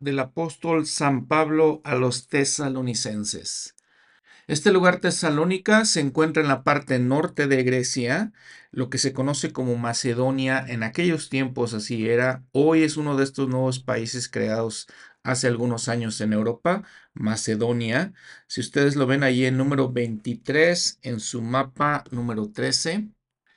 del apóstol San Pablo a los tesalonicenses. Este lugar Tesalónica se encuentra en la parte norte de Grecia, lo que se conoce como Macedonia en aquellos tiempos así era. Hoy es uno de estos nuevos países creados hace algunos años en Europa, Macedonia. Si ustedes lo ven ahí en número 23 en su mapa número 13.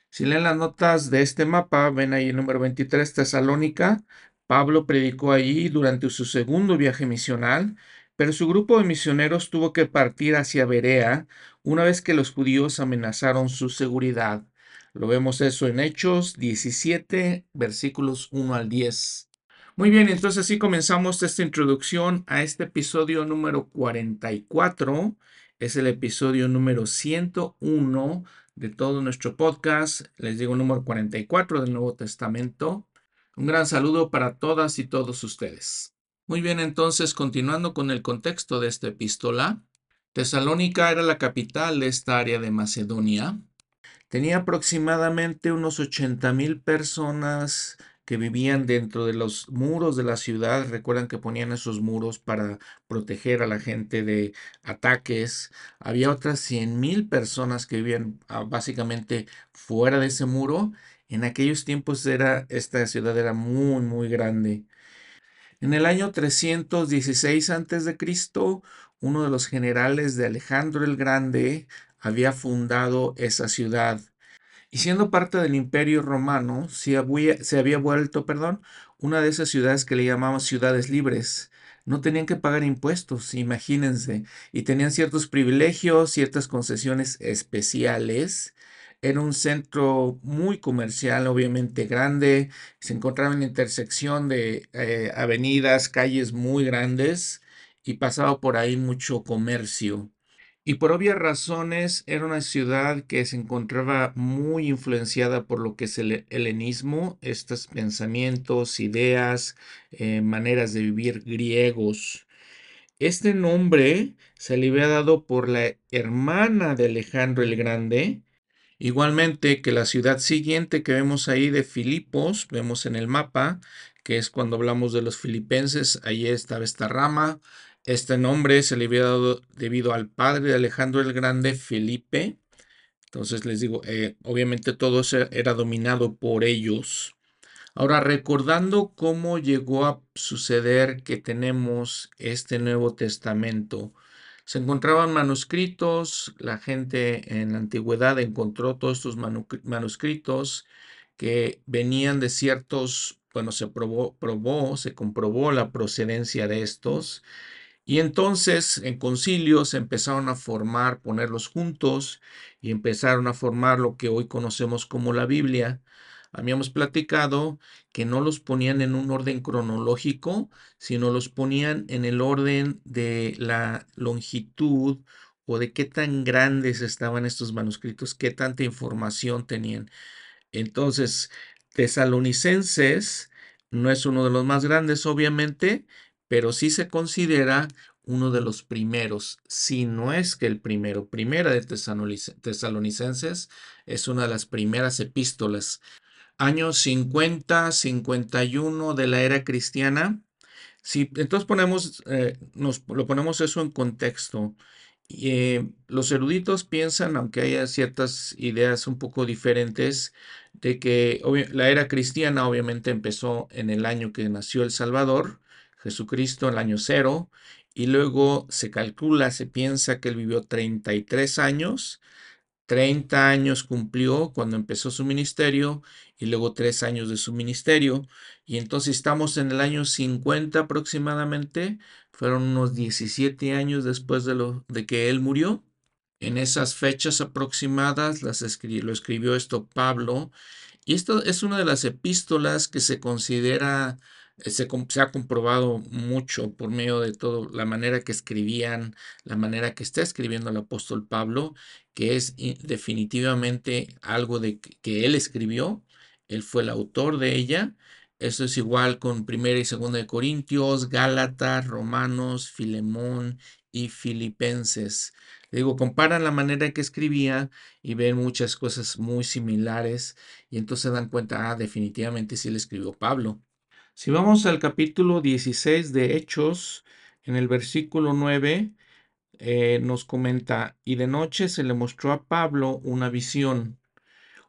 Si leen las notas de este mapa, ven ahí el número 23 Tesalónica, Pablo predicó allí durante su segundo viaje misional, pero su grupo de misioneros tuvo que partir hacia Berea una vez que los judíos amenazaron su seguridad. Lo vemos eso en Hechos 17, versículos 1 al 10. Muy bien, entonces así comenzamos esta introducción a este episodio número 44. Es el episodio número 101 de todo nuestro podcast. Les digo número 44 del Nuevo Testamento. Un gran saludo para todas y todos ustedes. Muy bien, entonces, continuando con el contexto de esta epístola, Tesalónica era la capital de esta área de Macedonia. Tenía aproximadamente unos 80 mil personas que vivían dentro de los muros de la ciudad. Recuerdan que ponían esos muros para proteger a la gente de ataques. Había otras 100 mil personas que vivían ah, básicamente fuera de ese muro en aquellos tiempos era, esta ciudad era muy, muy grande. En el año 316 a.C., uno de los generales de Alejandro el Grande había fundado esa ciudad. Y siendo parte del imperio romano, se había, vuelto, perdón, una de esas ciudades que le llamamos ciudades libres. No tenían que pagar impuestos, imagínense, y tenían ciertos privilegios, ciertas concesiones especiales era un centro muy comercial, obviamente grande. Se encontraba en la intersección de eh, avenidas, calles muy grandes y pasaba por ahí mucho comercio. Y por obvias razones era una ciudad que se encontraba muy influenciada por lo que es el helenismo, estos pensamientos, ideas, eh, maneras de vivir griegos. Este nombre se le había dado por la hermana de Alejandro el Grande, Igualmente que la ciudad siguiente que vemos ahí de Filipos, vemos en el mapa, que es cuando hablamos de los filipenses, ahí estaba esta rama. Este nombre se le había dado debido al padre de Alejandro el Grande, Felipe. Entonces les digo, eh, obviamente todo era dominado por ellos. Ahora, recordando cómo llegó a suceder que tenemos este Nuevo Testamento, se encontraban manuscritos, la gente en la antigüedad encontró todos estos manuscritos que venían de ciertos, bueno, se probó, se comprobó la procedencia de estos. Y entonces en concilios empezaron a formar, ponerlos juntos y empezaron a formar lo que hoy conocemos como la Biblia habíamos platicado que no los ponían en un orden cronológico, sino los ponían en el orden de la longitud o de qué tan grandes estaban estos manuscritos, qué tanta información tenían. Entonces, Tesalonicenses no es uno de los más grandes, obviamente, pero sí se considera uno de los primeros, si no es que el primero. Primera de Tesalonicenses es una de las primeras epístolas años 50, 51 de la era cristiana. Si entonces ponemos, eh, nos lo ponemos eso en contexto. Eh, los eruditos piensan, aunque haya ciertas ideas un poco diferentes, de que la era cristiana obviamente empezó en el año que nació el Salvador, Jesucristo, el año cero, y luego se calcula, se piensa que él vivió 33 años, 30 años cumplió cuando empezó su ministerio y luego tres años de su ministerio. Y entonces estamos en el año 50 aproximadamente. Fueron unos 17 años después de, lo, de que él murió. En esas fechas aproximadas las lo escribió esto Pablo. Y esto es una de las epístolas que se considera se, ha comprobado mucho por medio de todo la manera que escribían, la manera que está escribiendo el apóstol Pablo, que es definitivamente algo de que él escribió, él fue el autor de ella. Eso es igual con primera y segunda de Corintios, Gálatas, Romanos, Filemón y Filipenses. digo, comparan la manera que escribía y ven muchas cosas muy similares y entonces se dan cuenta, ah, definitivamente sí le escribió Pablo. Si vamos al capítulo 16 de Hechos, en el versículo 9, eh, nos comenta, y de noche se le mostró a Pablo una visión.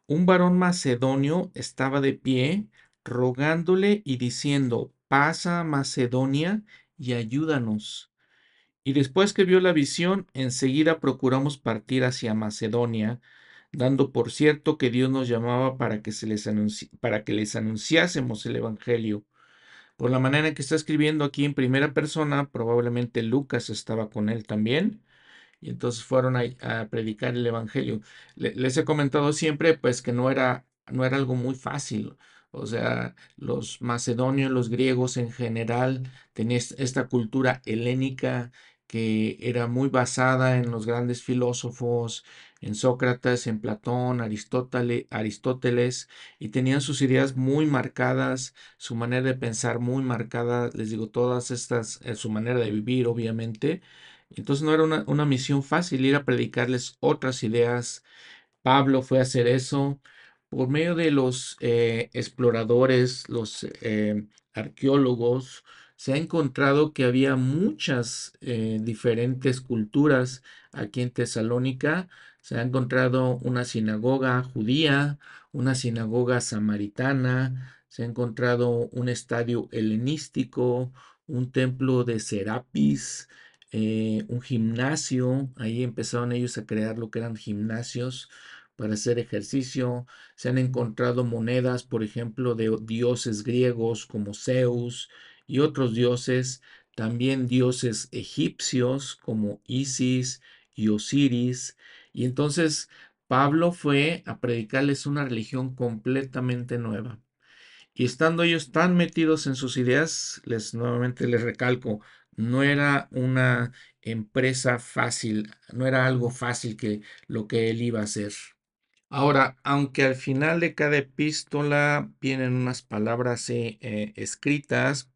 Un varón macedonio estaba de pie, rogándole y diciendo, pasa a Macedonia y ayúdanos. Y después que vio la visión, enseguida procuramos partir hacia Macedonia, dando por cierto que Dios nos llamaba para que, se les, para que les anunciásemos el Evangelio. Por la manera en que está escribiendo aquí en primera persona, probablemente Lucas estaba con él también. Y entonces fueron a, predicar el Evangelio. les he comentado siempre, pues, que no era, no era algo muy fácil. O sea, los macedonios, los griegos en general, tenían esta cultura helénica que era muy basada en los grandes filósofos, en Sócrates, en Platón, Aristóteles, Aristóteles, y tenían sus ideas muy marcadas, su manera de pensar muy marcada, les digo, todas estas, eh, su manera de vivir, obviamente. Entonces no era una, una misión fácil ir a predicarles otras ideas. Pablo fue a hacer eso por medio de los eh, exploradores, los eh, arqueólogos, se ha encontrado que había muchas eh, diferentes culturas aquí en Tesalónica. Se ha encontrado una sinagoga judía, una sinagoga samaritana, se ha encontrado un estadio helenístico, un templo de Serapis, eh, un gimnasio. Ahí empezaron ellos a crear lo que eran gimnasios para hacer ejercicio. Se han encontrado monedas, por ejemplo, de dioses griegos como Zeus, y otros dioses, también dioses egipcios como Isis y Osiris. Y entonces Pablo fue a predicarles una religión completamente nueva. Y estando ellos tan metidos en sus ideas, les nuevamente les recalco, no era una empresa fácil, no era algo fácil que lo que él iba a hacer. Ahora, aunque al final de cada epístola vienen unas palabras eh, eh, escritas,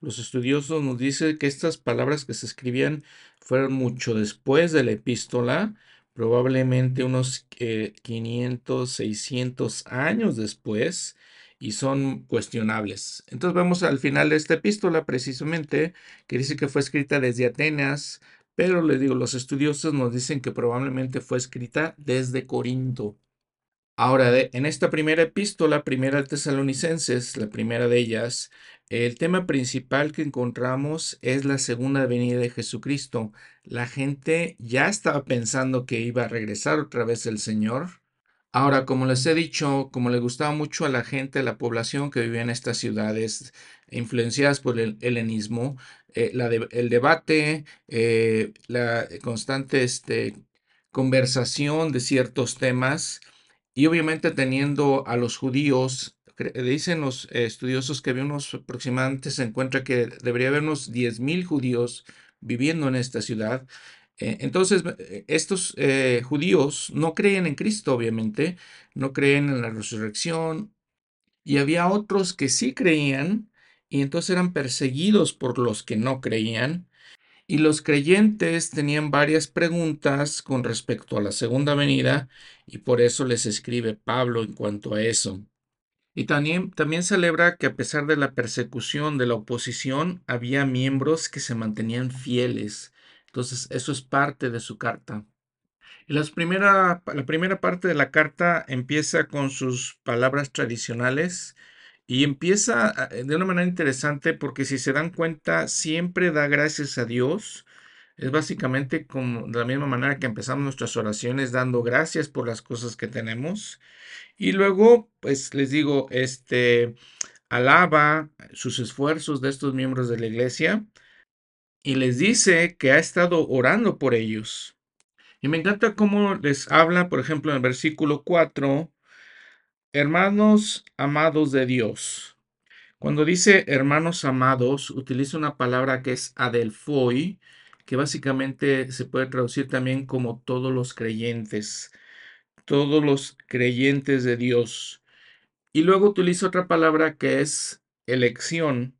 los estudiosos nos dicen que estas palabras que se escribían fueron mucho después de la epístola, probablemente unos 500, 600 años después, y son cuestionables. Entonces vemos al final de esta epístola precisamente que dice que fue escrita desde Atenas, pero les digo, los estudiosos nos dicen que probablemente fue escrita desde Corinto. Ahora, en esta primera epístola, primera de Tesalonicenses, la primera de ellas, el tema principal que encontramos es la segunda venida de Jesucristo. La gente ya estaba pensando que iba a regresar otra vez el Señor. Ahora, como les he dicho, como le gustaba mucho a la gente, a la población que vivía en estas ciudades influenciadas por el helenismo, eh, el debate, eh, la constante este, conversación de ciertos temas y obviamente teniendo a los judíos dicen los estudiosos que había unos aproximadamente, se encuentra que debería haber unos 10.000 judíos viviendo en esta ciudad. Eh, entonces, eh, estos eh, judíos no creían en Cristo, obviamente, no creen en la resurrección, y había otros que sí creían, y entonces eran perseguidos por los que no creían. Y los creyentes tenían varias preguntas con respecto a la segunda venida, y por eso les escribe Pablo en cuanto a eso. Y también, también celebra que a pesar de la persecución de la oposición, había miembros que se mantenían fieles. Entonces, eso es parte de su carta. Primera, la primera parte de la carta empieza con sus palabras tradicionales y empieza eh, de una manera interesante porque si se dan cuenta, siempre da gracias a Dios. Es básicamente como de la misma manera que empezamos nuestras oraciones dando gracias por las cosas que tenemos. Y luego, pues les digo, este alaba sus esfuerzos de estos miembros de la iglesia y les dice que ha estado orando por ellos. Y me encanta cómo les habla, por ejemplo, en el versículo 4, hermanos amados de Dios. Cuando dice hermanos amados, utiliza una palabra que es adelfoi, que básicamente se puede traducir también como todos los creyentes todos los creyentes de Dios. Y luego utiliza otra palabra que es elección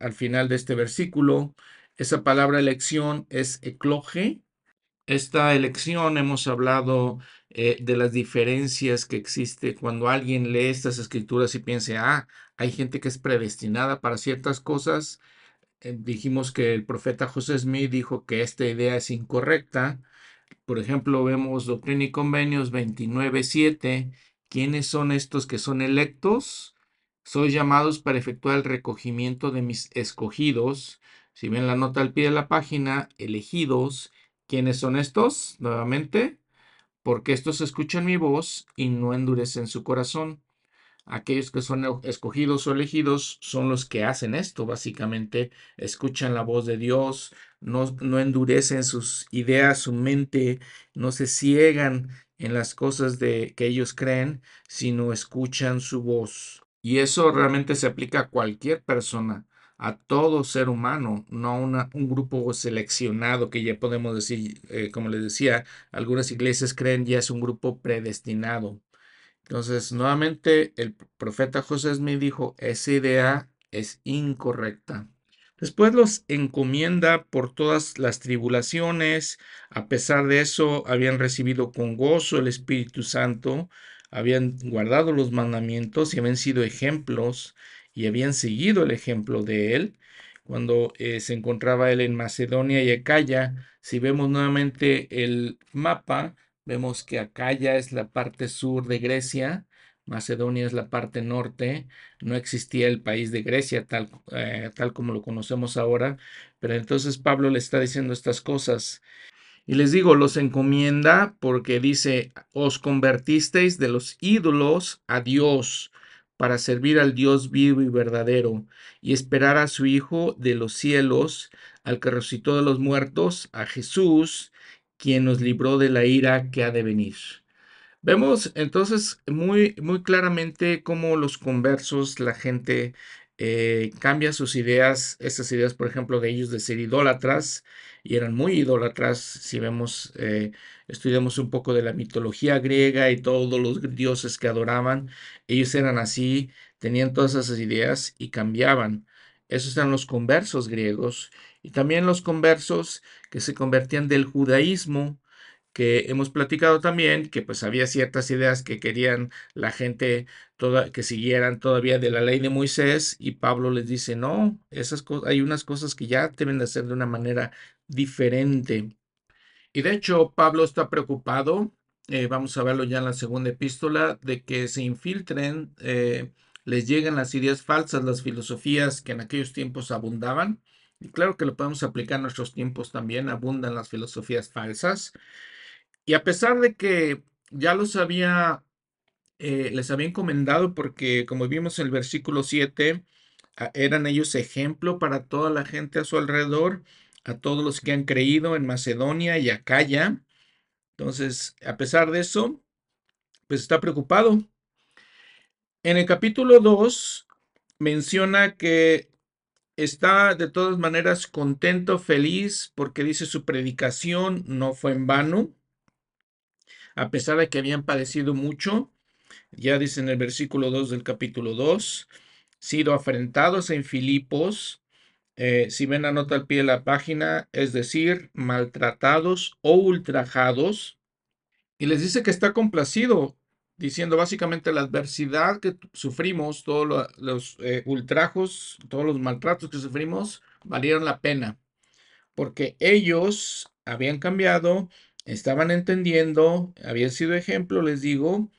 al final de este versículo. Esa palabra elección es ecloge esta elección hemos hablado eh, de las diferencias que existe cuando alguien lee estas escrituras y piensa, ah, hay gente que es predestinada para ciertas cosas. Eh, dijimos que el profeta José Smith dijo que esta idea es incorrecta. Por ejemplo, vemos Doctrina y Convenios 29.7. ¿Quiénes son estos que son electos? Soy llamados para efectuar el recogimiento de mis escogidos. Si ven la nota al pie de la página, elegidos. ¿Quiénes son estos? Nuevamente, porque estos escuchan mi voz y no endurecen su corazón. Aquellos que son escogidos o elegidos son los que hacen esto, básicamente, escuchan la voz de Dios, no, no endurecen sus ideas, su mente, no se ciegan en las cosas de que ellos creen, sino escuchan su voz. Y eso realmente se aplica a cualquier persona, a todo ser humano, no a un grupo seleccionado que ya podemos decir, eh, como les decía, algunas iglesias creen ya es un grupo predestinado. Entonces, nuevamente, el profeta José Smith dijo, esa idea es incorrecta. Después los encomienda por todas las tribulaciones. A pesar de eso, habían recibido con gozo el Espíritu Santo, habían guardado los mandamientos y habían sido ejemplos y habían seguido el ejemplo de él. Cuando eh, se encontraba él en Macedonia y Acaya, si vemos nuevamente el mapa, vemos que Acaya es la parte sur de Grecia, Macedonia es la parte norte, no existía el país de Grecia tal, eh, tal como lo conocemos ahora, pero entonces Pablo le está diciendo estas cosas. Y les digo, los encomienda porque dice, os convertisteis de los ídolos a Dios para servir al Dios vivo y verdadero y esperar a su Hijo de los cielos, al que resucitó de los muertos, a Jesús, quien nos libró de la ira que ha de venir. Vemos entonces muy, muy claramente cómo los conversos, la gente eh, cambia sus ideas, esas ideas, por ejemplo, de ellos de ser idólatras, y eran muy idólatras, si vemos, eh, estudiamos un poco de la mitología griega y todos los dioses que adoraban, ellos eran así, tenían todas esas ideas y cambiaban. Esos eran los conversos griegos y también los conversos que se convertían del judaísmo que hemos platicado también, que pues había ciertas ideas que querían la gente toda, que siguieran todavía de la ley de Moisés y Pablo les dice, no, esas hay unas cosas que ya deben de hacer de una manera diferente. Y de hecho, Pablo está preocupado, eh, vamos a verlo ya en la segunda epístola, de que se infiltren, eh, les lleguen las ideas falsas, las filosofías que en aquellos tiempos abundaban. Y claro que lo podemos aplicar en nuestros tiempos también, abundan las filosofías falsas. Y a pesar de que ya los había, eh, les había encomendado, porque como vimos en el versículo 7, eran ellos ejemplo para toda la gente a su alrededor, a todos los que han creído en Macedonia y Acaya. Entonces, a pesar de eso, pues está preocupado. En el capítulo 2 menciona que está de todas maneras contento, feliz, porque dice su predicación no fue en vano a pesar de que habían padecido mucho, ya dice en el versículo 2 del capítulo 2, sido afrentados en Filipos, eh, si ven la nota al pie de la página, es decir, maltratados o ultrajados, y les dice que está complacido, diciendo básicamente la adversidad que sufrimos, todos los eh, ultrajos, todos los maltratos que sufrimos, valieron la pena, porque ellos habían cambiado, estaban entendiendo, habían sido ejemplo, les digo.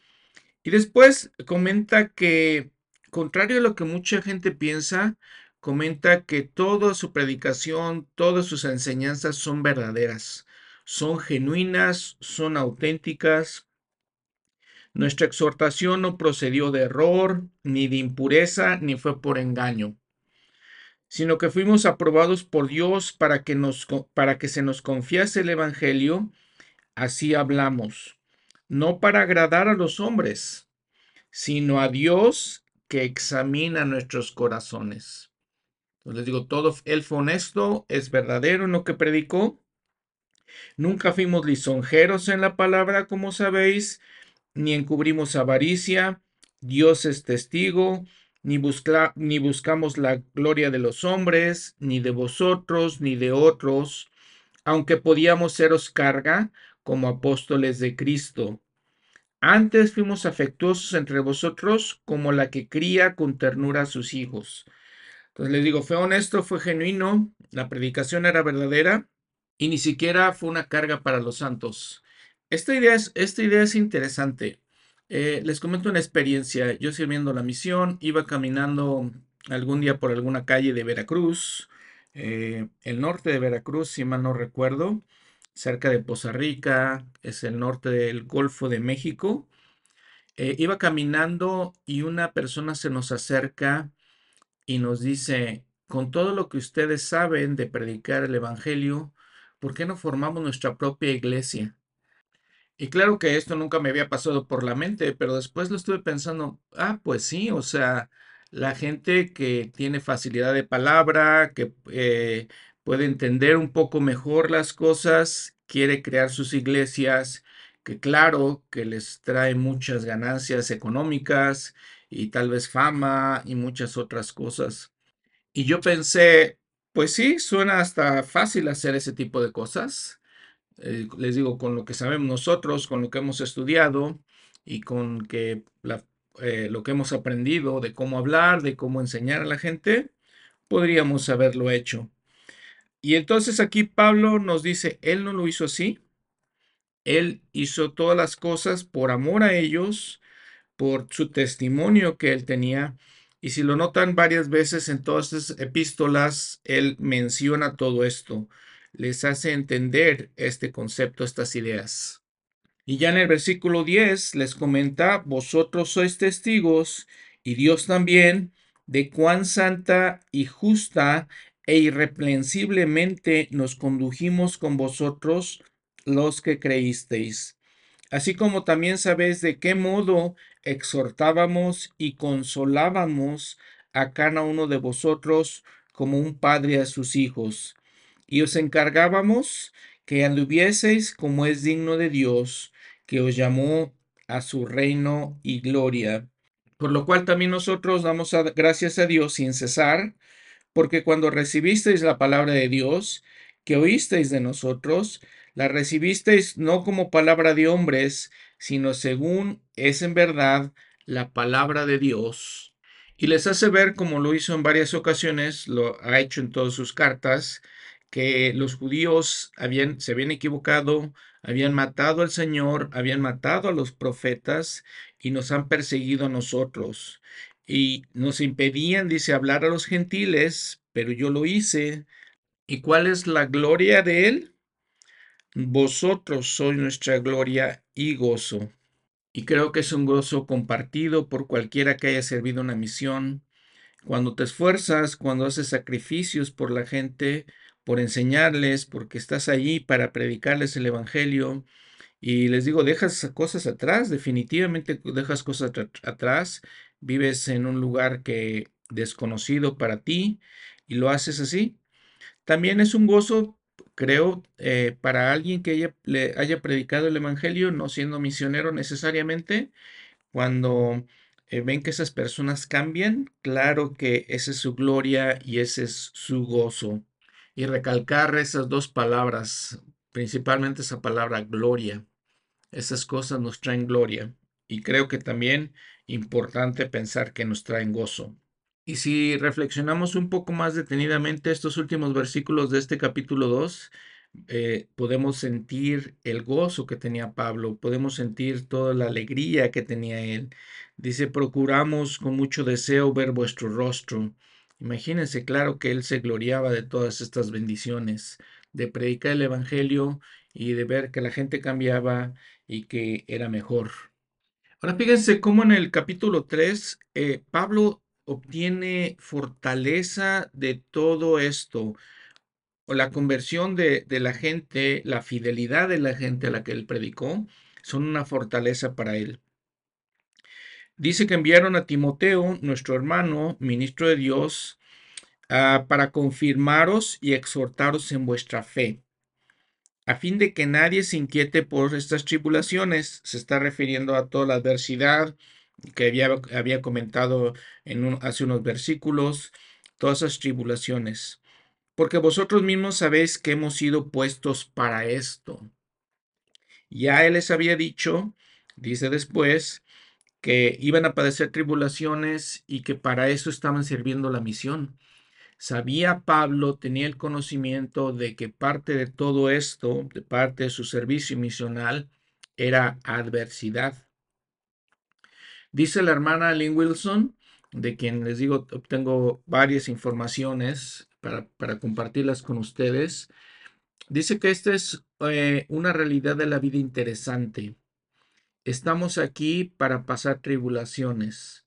Y después comenta que, contrario a lo que mucha gente piensa, comenta que toda su predicación, todas sus enseñanzas son verdaderas, son genuinas, son auténticas. Nuestra exhortación no procedió de error, ni de impureza, ni fue por engaño, sino que fuimos aprobados por Dios para que, nos, para que se nos confiase el Evangelio así hablamos, no para agradar a los hombres, sino a Dios que examina nuestros corazones. Les digo, todo él fue honesto, es verdadero en lo que predicó. Nunca fuimos lisonjeros en la palabra, como sabéis, ni encubrimos avaricia. Dios es testigo, ni, ni buscamos la gloria de los hombres, ni de vosotros, ni de otros aunque podíamos seros carga como apóstoles de Cristo. Antes fuimos afectuosos entre vosotros como la que cría con ternura a sus hijos. Entonces les digo, fue honesto, fue genuino, la predicación era verdadera y ni siquiera fue una carga para los santos. Esta idea es, interesante. Eh, les comento una experiencia. Yo sirviendo la misión, iba caminando algún día por alguna calle de Veracruz, eh, el norte de Veracruz, si mal no recuerdo, cerca de Poza Rica, es el norte del Golfo de México. Eh, iba caminando y una persona se nos acerca y nos dice, con todo lo que ustedes saben de predicar el Evangelio, ¿por qué no formamos nuestra propia iglesia? Y claro que esto nunca me había pasado por la mente, pero después lo estuve pensando, ah, pues sí, o sea, la gente que tiene facilidad de palabra, que eh, puede entender un poco mejor las cosas, quiere crear sus iglesias, que claro, que les trae muchas ganancias económicas y tal vez fama y muchas otras cosas. Y yo pensé, pues sí, suena hasta fácil hacer ese tipo de cosas. Eh, les digo, con lo que sabemos nosotros, con lo que hemos estudiado y con que eh, lo que hemos aprendido de cómo hablar, de cómo enseñar a la gente, podríamos haberlo hecho. Y entonces aquí Pablo nos dice, él no lo hizo así, él hizo todas las cosas por amor a ellos, por su testimonio que él tenía. Y si lo notan varias veces en todas epístolas, él menciona todo esto, les hace entender este concepto, estas ideas. Y ya en el versículo 10 les comenta, vosotros sois testigos, y Dios también, de cuán santa y justa e irreprensiblemente nos condujimos con vosotros los que creísteis. Así como también sabéis de qué modo exhortábamos y consolábamos a cada uno de vosotros como un padre a sus hijos. Y os encargábamos que anduvieseis como es digno de Dios, que os llamó a su reino y gloria. Por lo cual también nosotros damos gracias a Dios sin cesar, porque cuando recibisteis la palabra de Dios, que oísteis de nosotros, la recibisteis no como palabra de hombres, sino según es en verdad la palabra de Dios. Y les hace ver, como lo hizo en varias ocasiones, lo ha hecho en todas sus cartas, que los judíos habían, se habían equivocado, habían matado al Señor, habían matado a los profetas y nos han perseguido a nosotros y nos impedían, dice, hablar a los gentiles, pero yo lo hice. ¿Y cuál es la gloria de él? Vosotros sois nuestra gloria y gozo. Y creo que es un gozo compartido por cualquiera que haya servido una misión. Cuando te esfuerzas, cuando haces sacrificios por la gente, por enseñarles, porque estás allí para predicarles el Evangelio, y les digo, dejas cosas atrás, definitivamente dejas cosas atrás, vives en un lugar que desconocido para ti y lo haces así. También es un gozo, creo, eh, para alguien que haya, predicado el Evangelio, no siendo misionero necesariamente, cuando eh, ven que esas personas cambian, claro que esa es su gloria y ese es su gozo. Y recalcar esas dos palabras, principalmente esa palabra gloria. Esas cosas nos traen gloria y creo que también importante pensar que nos traen gozo. Y si reflexionamos un poco más detenidamente estos últimos versículos de este capítulo 2, eh, podemos sentir el gozo que tenía Pablo, podemos sentir toda la alegría que tenía él. Dice, procuramos con mucho deseo ver vuestro rostro. Imagínense, claro que él se gloriaba de todas estas bendiciones, de predicar el Evangelio y de ver que la gente cambiaba y que era mejor. Ahora fíjense cómo en el capítulo 3 eh, Pablo obtiene fortaleza de todo esto, o la conversión de, de la gente, la fidelidad de la gente a la que él predicó, son una fortaleza para él. Dice que enviaron a Timoteo, nuestro hermano, ministro de Dios, para confirmaros y exhortaros en vuestra fe a fin de que nadie se inquiete por estas tribulaciones. Se está refiriendo a toda la adversidad que había, comentado en hace unos versículos, todas esas tribulaciones. porque vosotros mismos sabéis que hemos sido puestos para esto. Ya él les había dicho, dice después, que iban a padecer tribulaciones y que para eso estaban sirviendo la misión. Sabía Pablo, tenía el conocimiento de que parte de todo esto, de parte de su servicio misional, era adversidad. Dice la hermana Lynn Wilson, de quien les digo, obtengo varias informaciones para, para compartirlas con ustedes. Dice que esta es eh, una realidad de la vida interesante. Estamos aquí para pasar tribulaciones.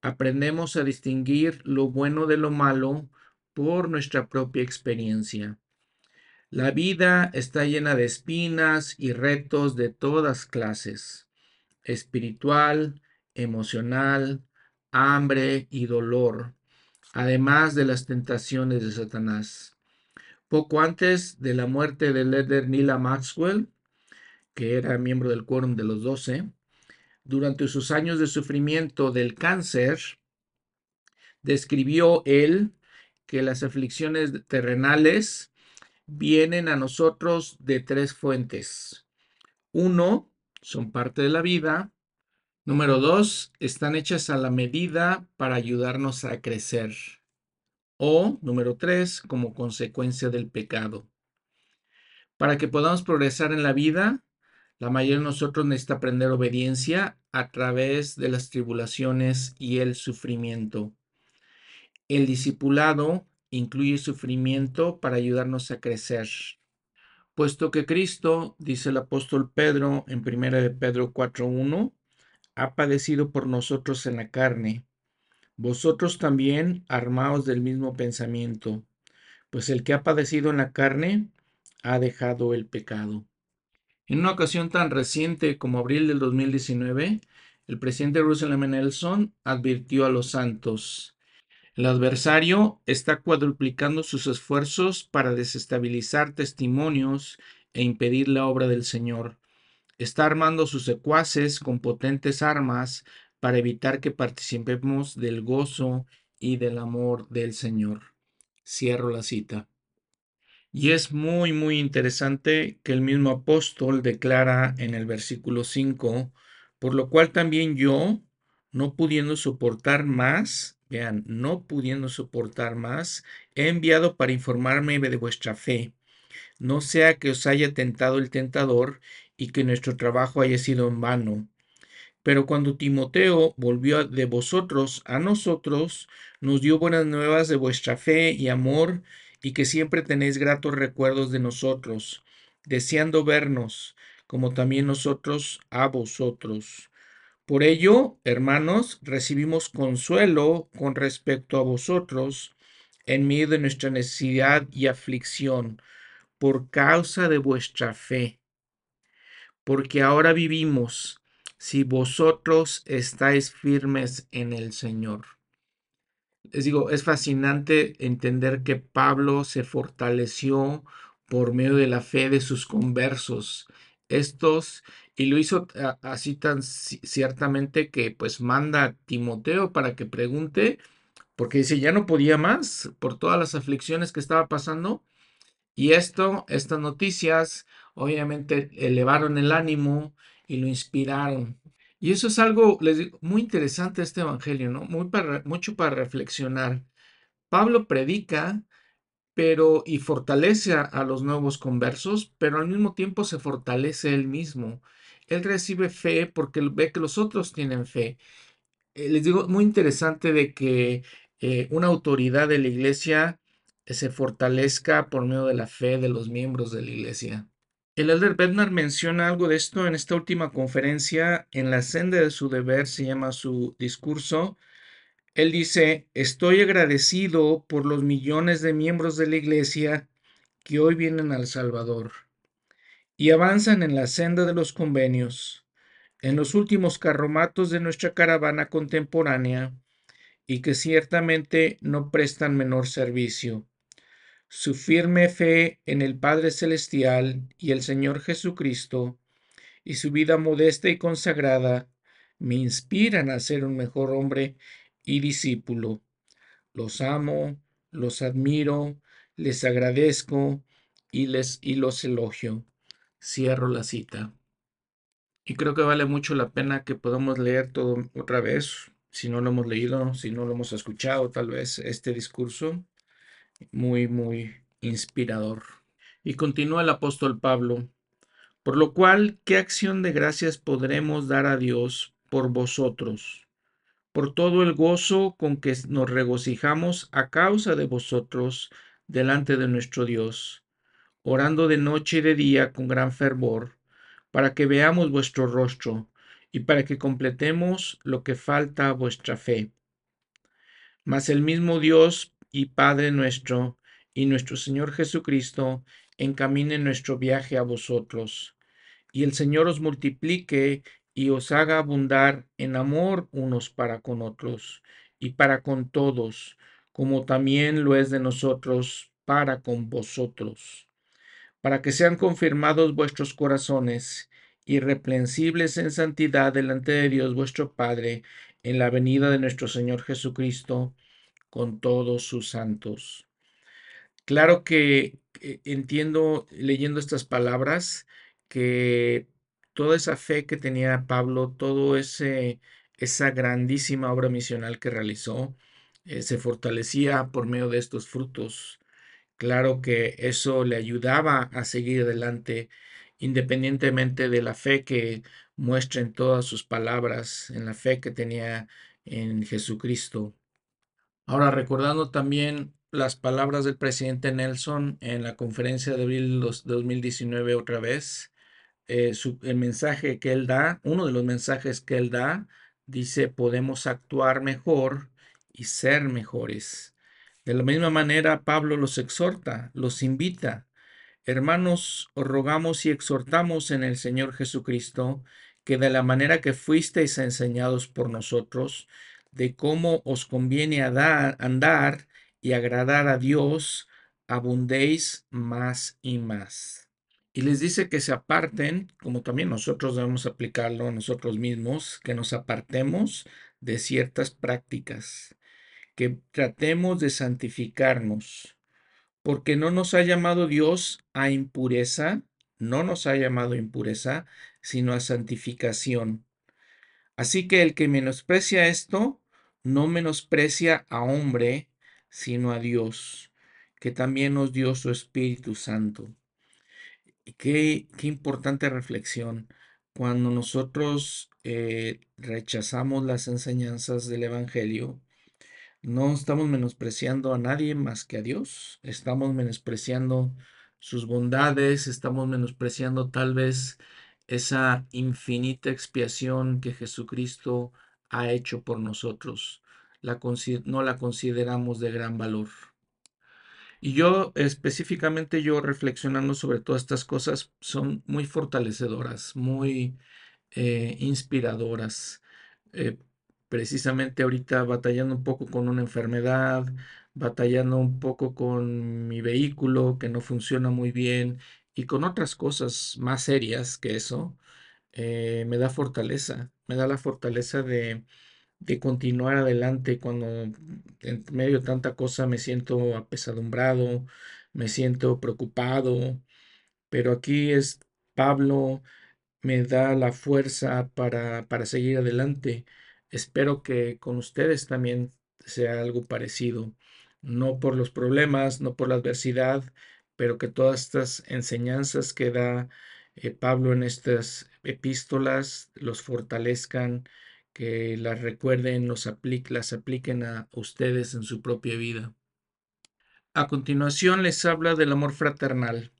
Aprendemos a distinguir lo bueno de lo malo por nuestra propia experiencia. La vida está llena de espinas y retos de todas clases, espiritual, emocional, hambre y dolor, además de las tentaciones de Satanás. Poco antes de la muerte de Leder Nila Maxwell, que era miembro del quórum de los doce, durante sus años de sufrimiento del cáncer, describió él que las aflicciones terrenales vienen a nosotros de tres fuentes. Uno, son parte de la vida. Número dos, están hechas a la medida para ayudarnos a crecer. O, número tres, como consecuencia del pecado. Para que podamos progresar en la vida, la mayoría de nosotros necesita aprender obediencia a través de las tribulaciones y el sufrimiento. El discipulado incluye sufrimiento para ayudarnos a crecer. Puesto que Cristo, dice el apóstol Pedro en 1 de Pedro 4.1, ha padecido por nosotros en la carne, vosotros también armaos del mismo pensamiento, pues el que ha padecido en la carne ha dejado el pecado. En una ocasión tan reciente como abril del 2019, el presidente Russell M. Nelson advirtió a los santos, el adversario está cuadruplicando sus esfuerzos para desestabilizar testimonios e impedir la obra del Señor. Está armando sus secuaces con potentes armas para evitar que participemos del gozo y del amor del Señor. Cierro la cita. Y es muy, muy interesante que el mismo apóstol declara en el versículo 5, por lo cual también yo, no pudiendo soportar más, vean, no pudiendo soportar más, he enviado para informarme de vuestra fe, no sea que os haya tentado el tentador y que nuestro trabajo haya sido en vano. Pero cuando Timoteo volvió de vosotros a nosotros, nos dio buenas nuevas de vuestra fe y amor y que siempre tenéis gratos recuerdos de nosotros, deseando vernos, como también nosotros a vosotros. Por ello, hermanos, recibimos consuelo con respecto a vosotros en medio de nuestra necesidad y aflicción, por causa de vuestra fe. Porque ahora vivimos si vosotros estáis firmes en el Señor les digo, es fascinante entender que Pablo se fortaleció por medio de la fe de sus conversos. Estos, y lo hizo así tan ciertamente que pues manda a Timoteo para que pregunte, porque dice, ya no podía más por todas las aflicciones que estaba pasando. Y esto, estas noticias, obviamente elevaron el ánimo y lo inspiraron. Y eso es algo, les digo, muy interesante este evangelio, ¿no? Muy para, mucho para reflexionar. Pablo predica, pero y fortalece a, los nuevos conversos, pero al mismo tiempo se fortalece él mismo. Él recibe fe porque ve que los otros tienen fe. Eh, les digo, muy interesante de que eh, una autoridad de la iglesia se fortalezca por medio de la fe de los miembros de la iglesia. El elder Bednar menciona algo de esto en esta última conferencia, en la senda de su deber, se llama su discurso. Él dice, estoy agradecido por los millones de miembros de la iglesia que hoy vienen al Salvador y avanzan en la senda de los convenios, en los últimos carromatos de nuestra caravana contemporánea y que ciertamente no prestan menor servicio su firme fe en el Padre Celestial y el Señor Jesucristo y su vida modesta y consagrada me inspiran a ser un mejor hombre y discípulo. Los amo, los admiro, les agradezco y, les, y los elogio. Cierro la cita. Y creo que vale mucho la pena que podamos leer todo otra vez, si no lo hemos leído, si no lo hemos escuchado, tal vez este discurso muy, muy inspirador. Y continúa el apóstol Pablo, por lo cual, ¿qué acción de gracias podremos dar a Dios por vosotros? Por todo el gozo con que nos regocijamos a causa de vosotros delante de nuestro Dios, orando de noche y de día con gran fervor, para que veamos vuestro rostro y para que completemos lo que falta a vuestra fe. Mas el mismo Dios y Padre nuestro y nuestro Señor Jesucristo encamine nuestro viaje a vosotros, y el Señor os multiplique y os haga abundar en amor unos para con otros y para con todos, como también lo es de nosotros para con vosotros, para que sean confirmados vuestros corazones, irreprensibles en santidad delante de Dios vuestro Padre, en la venida de nuestro Señor Jesucristo, con todos sus santos. Claro que eh, entiendo leyendo estas palabras que toda esa fe que tenía Pablo, todo ese esa grandísima obra misional que realizó, eh, se fortalecía por medio de estos frutos. Claro que eso le ayudaba a seguir adelante, independientemente de la fe que muestra en todas sus palabras, en la fe que tenía en Jesucristo. Ahora, recordando también las palabras del presidente Nelson en la conferencia de abril de 2019 otra vez, eh, el mensaje que él da, uno de los mensajes que él da, dice, podemos actuar mejor y ser mejores. De la misma manera, Pablo los exhorta, los invita. Hermanos, os rogamos y exhortamos en el Señor Jesucristo que de la manera que fuisteis enseñados por nosotros, de cómo os conviene andar y agradar a Dios, abundéis más y más. Y les dice que se aparten, como también nosotros debemos aplicarlo nosotros mismos, que nos apartemos de ciertas prácticas, que tratemos de santificarnos, porque no nos ha llamado Dios a impureza, no nos ha llamado a impureza, sino a santificación. Así que el que menosprecia esto, no menosprecia a hombre, sino a Dios, que también nos dio su Espíritu Santo. Qué, importante reflexión. Cuando nosotros eh, rechazamos las enseñanzas del Evangelio, no estamos menospreciando a nadie más que a Dios. Estamos menospreciando sus bondades, estamos menospreciando tal vez esa infinita expiación que Jesucristo ha hecho por nosotros. No la consideramos de gran valor. Y yo específicamente, yo reflexionando sobre todas estas cosas, son muy fortalecedoras, muy eh, inspiradoras. Eh, precisamente ahorita batallando un poco con una enfermedad, batallando un poco con mi vehículo que no funciona muy bien y con otras cosas más serias que eso, eh, me da fortaleza, me da la fortaleza de de continuar adelante cuando en medio de tanta cosa me siento apesadumbrado, me siento preocupado, pero aquí es Pablo me da la fuerza para, para seguir adelante. Espero que con ustedes también sea algo parecido, no por los problemas, no por la adversidad, pero que todas estas enseñanzas que da eh, Pablo en estas epístolas los fortalezcan que las recuerden, los las apliquen a ustedes en su propia vida. A continuación les habla del amor fraternal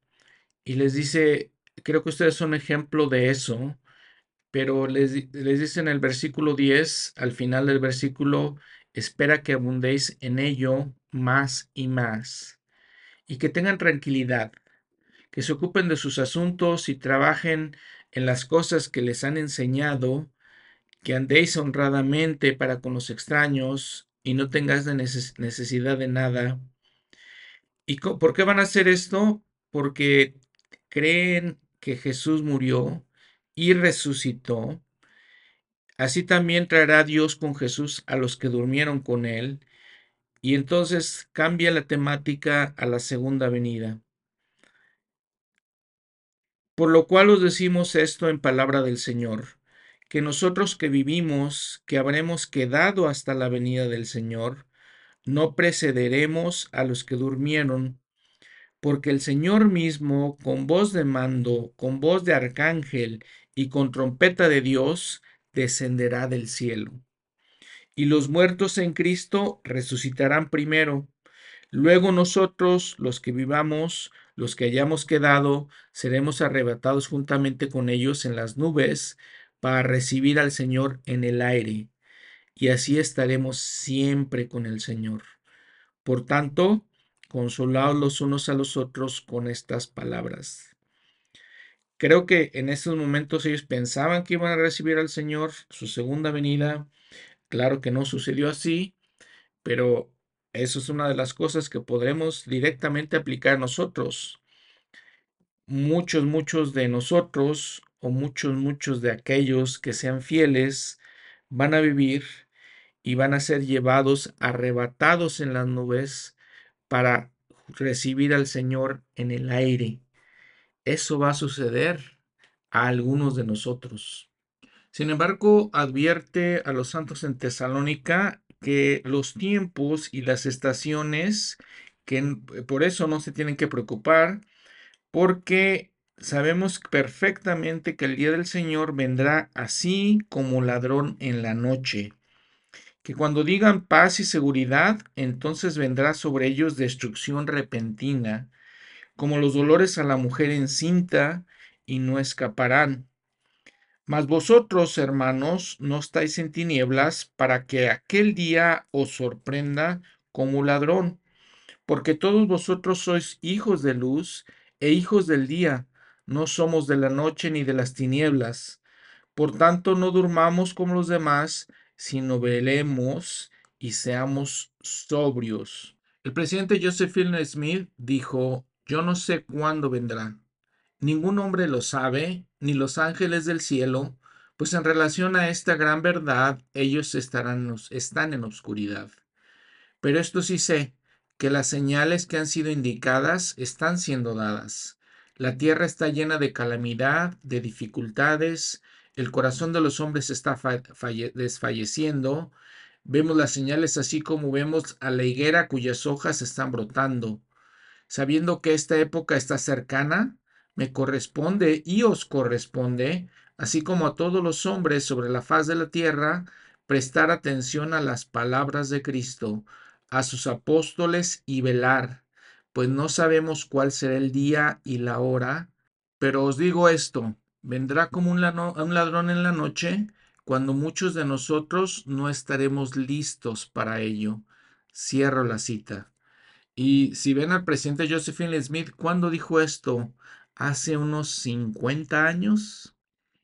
y les dice, creo que ustedes son ejemplo de eso, pero les, les dice en el versículo 10, al final del versículo, espera que abundéis en ello más y más, y que tengan tranquilidad, que se ocupen de sus asuntos y trabajen en las cosas que les han enseñado, que andéis honradamente para con los extraños y no tengáis necesidad de nada. ¿Y por qué van a hacer esto? Porque creen que Jesús murió y resucitó. Así también traerá Dios con Jesús a los que durmieron con él. Y entonces cambia la temática a la segunda venida. Por lo cual os decimos esto en palabra del Señor, que nosotros que vivimos, que habremos quedado hasta la venida del Señor, no precederemos a los que durmieron, porque el Señor mismo, con voz de mando, con voz de arcángel y con trompeta de Dios, descenderá del cielo. Y los muertos en Cristo resucitarán primero. Luego nosotros, los que vivamos, los que hayamos quedado, seremos arrebatados juntamente con ellos en las nubes para recibir al Señor en el aire. Y así estaremos siempre con el Señor. Por tanto, consolaos los unos a los otros con estas palabras. Creo que en estos momentos ellos pensaban que iban a recibir al Señor, su segunda venida. Claro que no sucedió así, pero eso es una de las cosas que podremos directamente aplicar nosotros. Muchos, muchos de nosotros o muchos, muchos de aquellos que sean fieles van a vivir y van a ser llevados, arrebatados en las nubes para recibir al Señor en el aire. Eso va a suceder a algunos de nosotros. Sin embargo, advierte a los santos en Tesalónica que los tiempos y las estaciones, que por eso no se tienen que preocupar, porque sabemos perfectamente que el día del Señor vendrá así como ladrón en la noche que cuando digan paz y seguridad, entonces vendrá sobre ellos destrucción repentina, como los dolores a la mujer encinta, y no escaparán. Mas vosotros, hermanos, no estáis en tinieblas para que aquel día os sorprenda como ladrón, porque todos vosotros sois hijos de luz e hijos del día, no somos de la noche ni de las tinieblas. Por tanto, no durmamos como los demás, sino velemos y seamos sobrios. El presidente Joseph Smith dijo, yo no sé cuándo vendrá. Ningún hombre lo sabe, ni los ángeles del cielo, pues en relación a esta gran verdad ellos estarán, están en oscuridad. Pero esto sí sé, que las señales que han sido indicadas están siendo dadas. La tierra está llena de calamidad, de dificultades, el corazón de los hombres está desfalleciendo. Vemos las señales así como vemos a la higuera cuyas hojas están brotando. Sabiendo que esta época está cercana, me corresponde y os corresponde, así como a todos los hombres sobre la faz de la tierra, prestar atención a las palabras de Cristo, a sus apóstoles y velar, pues no sabemos cuál será el día y la hora, pero os digo esto, vendrá como un, ladrón en la noche, cuando muchos de nosotros no estaremos listos para ello. Cierro la cita. Y si ven al presidente Josephine Smith, ¿cuándo dijo esto? Hace unos 50 años.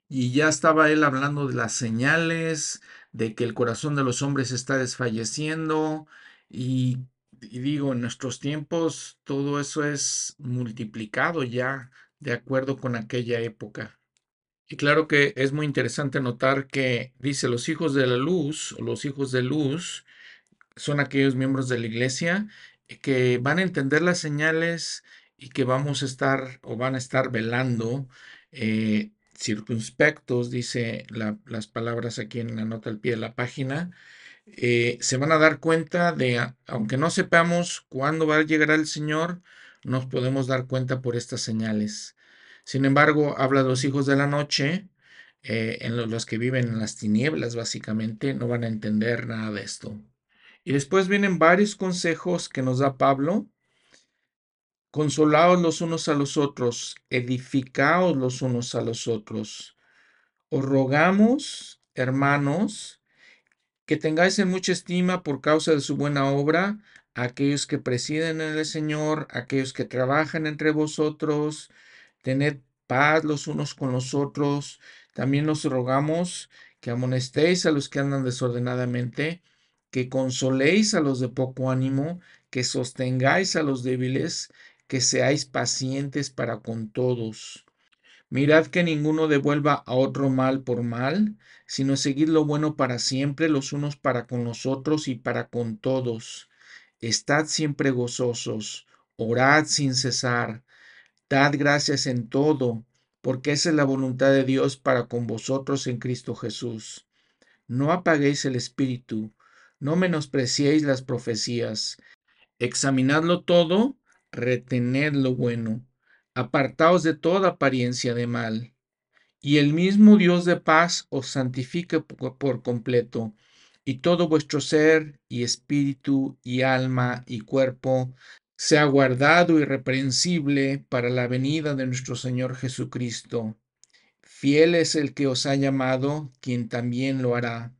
Y ya estaba él hablando de las señales, de que el corazón de los hombres está desfalleciendo. Y, digo, en nuestros tiempos todo eso es multiplicado ya de acuerdo con aquella época. Y claro que es muy interesante notar que dice los hijos de la luz o los hijos de luz son aquellos miembros de la iglesia que van a entender las señales y que vamos a estar o van a estar velando eh, circunspectos, dice las palabras aquí en la nota al pie de la página, eh, se van a dar cuenta de, aunque no sepamos cuándo va a llegar el Señor, nos podemos dar cuenta por estas señales. Sin embargo, habla de los hijos de la noche, eh, en los, que viven en las tinieblas, básicamente, no van a entender nada de esto. Y después vienen varios consejos que nos da Pablo. Consolaos los unos a los otros, edificaos los unos a los otros. Os rogamos, hermanos, que tengáis en mucha estima por causa de su buena obra aquellos que presiden en el Señor, aquellos que trabajan entre vosotros, tened paz los unos con los otros. También nos rogamos que amonestéis a los que andan desordenadamente, que consoléis a los de poco ánimo, que sostengáis a los débiles, que seáis pacientes para con todos. Mirad que ninguno devuelva a otro mal por mal, sino seguid lo bueno para siempre, los unos para con los otros y para con todos. estad siempre gozosos, orad sin cesar, dad gracias en todo, porque esa es la voluntad de Dios para con vosotros en Cristo Jesús. No apaguéis el espíritu, no menospreciéis las profecías, examinadlo todo, retened lo bueno, apartaos de toda apariencia de mal, y el mismo Dios de paz os santifique por completo, y todo vuestro ser y espíritu y alma y cuerpo sea guardado irreprensible para la venida de nuestro Señor Jesucristo. Fiel es el que os ha llamado, quien también lo hará.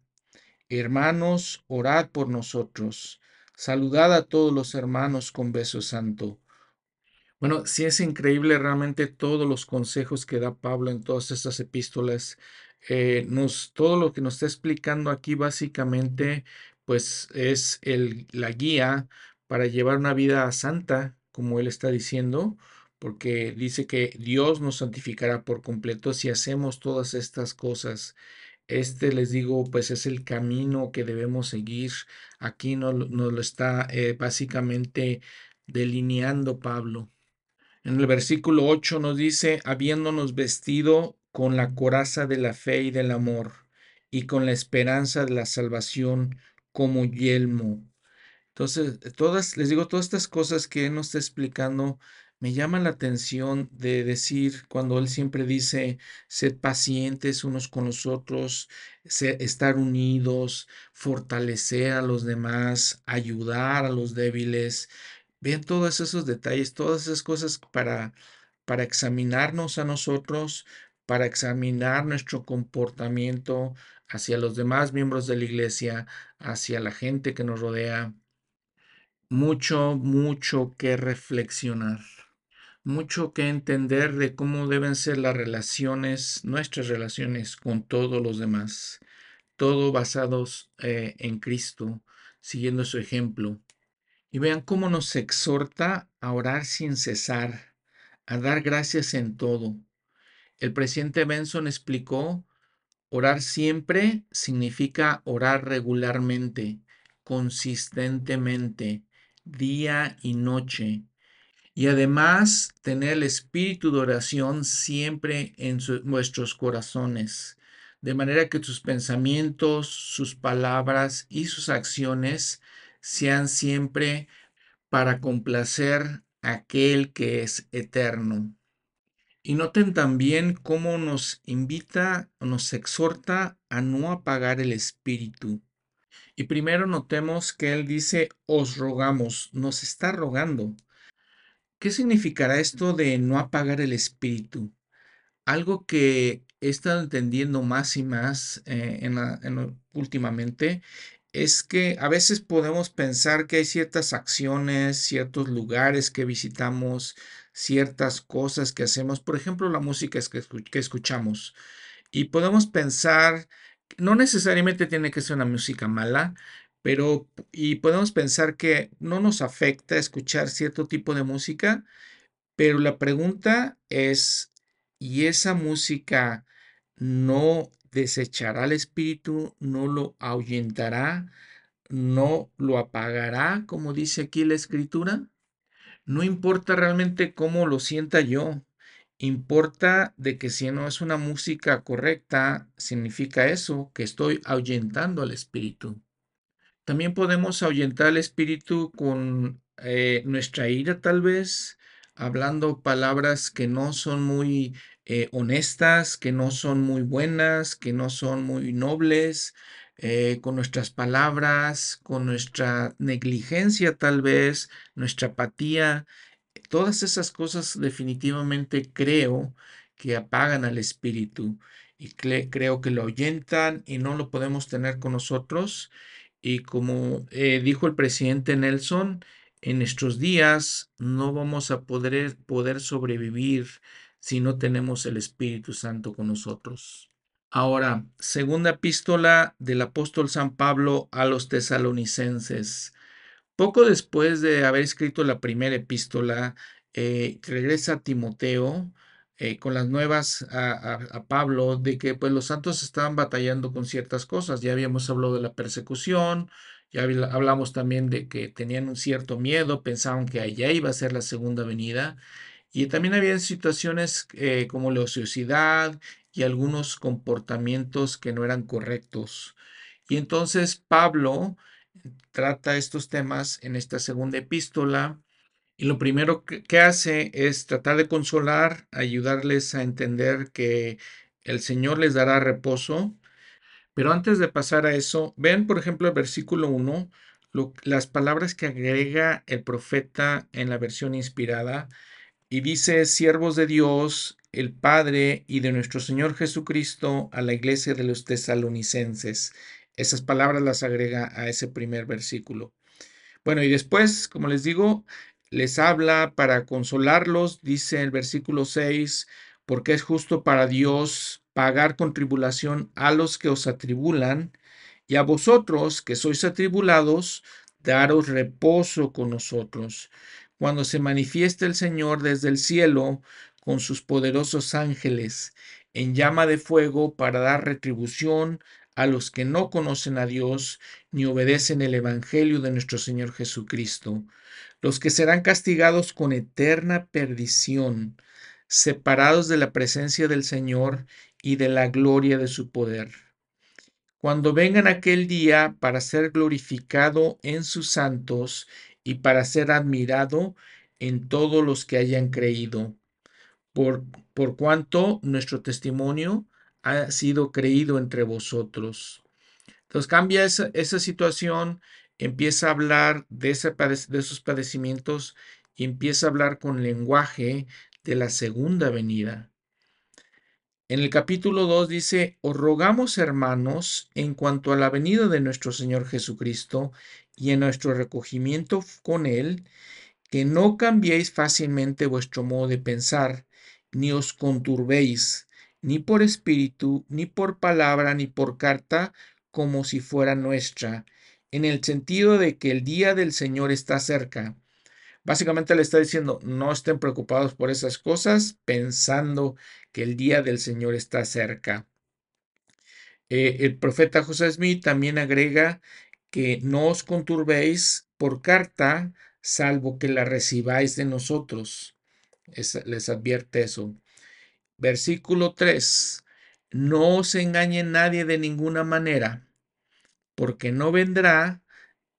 Hermanos, orad por nosotros. Saludad a todos los hermanos con beso santo. Bueno, sí es increíble realmente todos los consejos que da Pablo en todas estas epístolas. Eh, nos, todo lo que nos está explicando aquí básicamente, pues es el, la guía para llevar una vida santa, como él está diciendo, porque dice que Dios nos santificará por completo si hacemos todas estas cosas. Este, les digo, pues es el camino que debemos seguir. Aquí nos, lo está eh, básicamente delineando Pablo. En el versículo 8 nos dice, habiéndonos vestido con la coraza de la fe y del amor, y con la esperanza de la salvación como yelmo. Entonces, todas, les digo, todas estas cosas que él nos está explicando me llaman la atención de decir cuando él siempre dice, sed pacientes unos con los otros, estar unidos, fortalecer a los demás, ayudar a los débiles. Vean todos esos detalles, todas esas cosas para, para examinarnos a nosotros, para examinar nuestro comportamiento hacia los demás miembros de la iglesia, hacia la gente que nos rodea. Mucho, mucho que reflexionar, mucho que entender de cómo deben ser las relaciones, nuestras relaciones con todos los demás, todo basados eh, en Cristo, siguiendo su ejemplo. Y vean cómo nos exhorta a orar sin cesar, a dar gracias en todo. El presidente Benson explicó, orar siempre significa orar regularmente, consistentemente, día y noche. Y además tener el espíritu de oración siempre en nuestros corazones, de manera que tus pensamientos, sus palabras y sus acciones sean siempre para complacer a aquel que es eterno. Y noten también cómo nos invita, nos exhorta a no apagar el espíritu. Y primero notemos que él dice, os rogamos, nos está rogando. ¿Qué significará esto de no apagar el espíritu? Algo que he estado entendiendo más y más eh, en últimamente es que a veces podemos pensar que hay ciertas acciones, ciertos lugares que visitamos, ciertas cosas que hacemos, por ejemplo, la música que escuchamos. Y podemos pensar, no necesariamente tiene que ser una música mala, pero y podemos pensar que no nos afecta escuchar cierto tipo de música, pero la pregunta es, ¿y esa música no desechará el espíritu, no lo ahuyentará, no lo apagará, como dice aquí la escritura. No importa realmente cómo lo sienta yo, importa de que si no es una música correcta, significa eso, que estoy ahuyentando al espíritu. También podemos ahuyentar al espíritu con eh, nuestra ira tal vez, hablando palabras que no son muy eh, honestas, que no son muy buenas, que no son muy nobles, eh, con nuestras palabras, con nuestra negligencia tal vez, nuestra apatía. Todas esas cosas definitivamente creo que apagan al espíritu y creo que lo ahuyentan y no lo podemos tener con nosotros. Y como eh, dijo el presidente Nelson, en nuestros días no vamos a poder, poder sobrevivir si no tenemos el Espíritu Santo con nosotros. Ahora, segunda epístola del apóstol San Pablo a los tesalonicenses. Poco después de haber escrito la primera epístola, eh, regresa Timoteo eh, con las nuevas a, Pablo de que pues, los santos estaban batallando con ciertas cosas. Ya habíamos hablado de la persecución, Ya hablamos también de que tenían un cierto miedo, pensaban que allá iba a ser la segunda venida. Y también había situaciones eh, como la ociosidad y algunos comportamientos que no eran correctos. Y entonces Pablo trata estos temas en esta segunda epístola y lo primero que, hace es tratar de consolar, ayudarles a entender que el Señor les dará reposo. Pero antes de pasar a eso, vean por ejemplo el versículo 1, las palabras que agrega el profeta en la versión inspirada y dice, siervos de Dios, el Padre y de nuestro Señor Jesucristo a la iglesia de los tesalonicenses. Esas palabras las agrega a ese primer versículo. Bueno, y después, como les digo, les habla para consolarlos, dice el versículo 6, porque es justo para Dios pagar con tribulación a los que os atribulan, y a vosotros que sois atribulados, daros reposo con nosotros, cuando se manifieste el Señor desde el cielo con sus poderosos ángeles, en llama de fuego para dar retribución a los que no conocen a Dios ni obedecen el Evangelio de nuestro Señor Jesucristo, los que serán castigados con eterna perdición, separados de la presencia del Señor y de la gloria de su poder. Cuando vengan aquel día para ser glorificado en sus santos y para ser admirado en todos los que hayan creído, por, por cuanto nuestro testimonio ha sido creído entre vosotros. Entonces cambia esa, situación, empieza a hablar de, ese de esos padecimientos y empieza a hablar con lenguaje de la segunda venida. En el capítulo 2 dice, os rogamos hermanos en cuanto a la venida de nuestro Señor Jesucristo y en nuestro recogimiento con Él, que no cambiéis fácilmente vuestro modo de pensar, ni os conturbéis ni por espíritu, ni por palabra, ni por carta, como si fuera nuestra, en el sentido de que el día del Señor está cerca. Básicamente le está diciendo, no estén preocupados por esas cosas, pensando que el día del Señor está cerca. Eh, el profeta José Smith también agrega que no os conturbéis por carta, salvo que la recibáis de nosotros. les advierte eso. Versículo 3. No os engañe nadie de ninguna manera, porque no vendrá,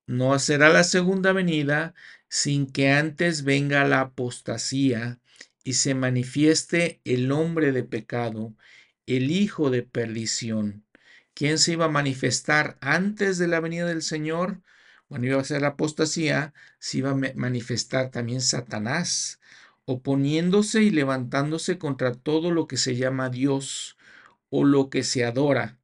no será la segunda venida, sin que antes venga la apostasía y se manifieste el hombre de pecado, el hijo de perdición. ¿Quién se iba a manifestar antes de la venida del Señor? Bueno, iba a ser la apostasía, se iba a manifestar también Satanás oponiéndose y levantándose contra todo lo que se llama Dios o lo que se adora,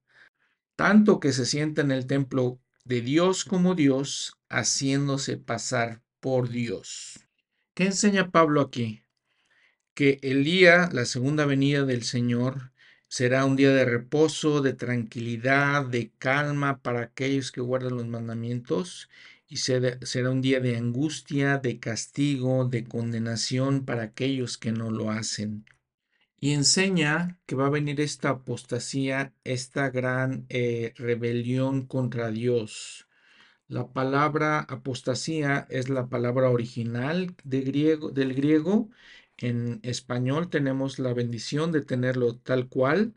tanto que se sienta en el templo de Dios como Dios, haciéndose pasar por Dios. ¿Qué enseña Pablo aquí? Que el día, la segunda venida del Señor, será un día de reposo, de tranquilidad, de calma para aquellos que guardan los mandamientos y será un día de angustia, de castigo, de condenación para aquellos que no lo hacen. Y enseña que va a venir esta apostasía, esta gran eh, rebelión contra Dios. La palabra apostasía es la palabra original de griego, del griego. En español tenemos la bendición de tenerlo tal cual.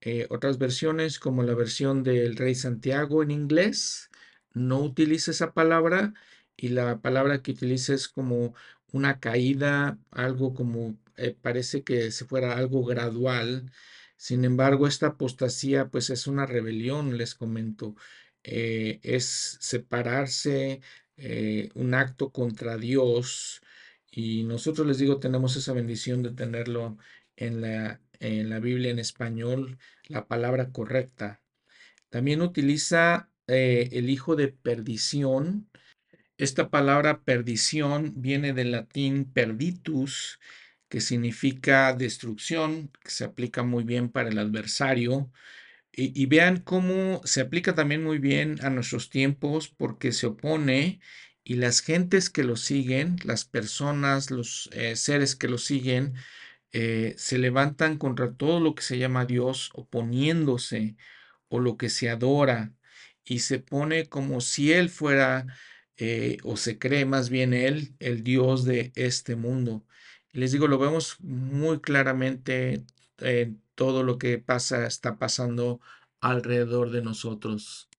Eh, otras versiones como la versión del Rey Santiago en inglés no utilice esa palabra y la palabra que utilice es como una caída, algo como eh, parece que se fuera algo gradual. Sin embargo, esta apostasía pues es una rebelión, les comento. Eh, es separarse, un acto contra Dios. Y nosotros les digo, tenemos esa bendición de tenerlo en la, en la Biblia en español, la palabra correcta. También utiliza eh, el hijo de perdición. Esta palabra perdición viene del latín perditus, que significa destrucción, que se aplica muy bien para el adversario. Y, vean cómo se aplica también muy bien a nuestros tiempos porque se opone y las gentes que lo siguen, las personas, los eh, seres que lo siguen, eh, se levantan contra todo lo que se llama Dios, oponiéndose o lo que se adora y se pone como si él fuera, eh, o se cree más bien él, el Dios de este mundo. Les digo, lo vemos muy claramente en todo lo que pasa, está pasando alrededor de nosotros.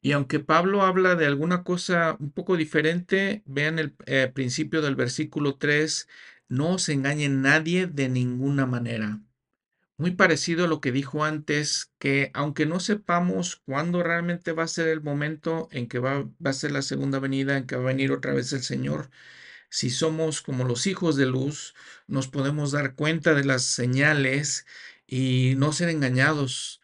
Y aunque Pablo habla de alguna cosa un poco diferente, vean el eh, principio del versículo 3, no se engañe nadie de ninguna manera. Muy parecido a lo que dijo antes, que aunque no sepamos cuándo realmente va a ser el momento en que va, va a ser la segunda venida, en que va a venir otra vez el Señor, si somos como los hijos de luz, nos podemos dar cuenta de las señales y no ser engañados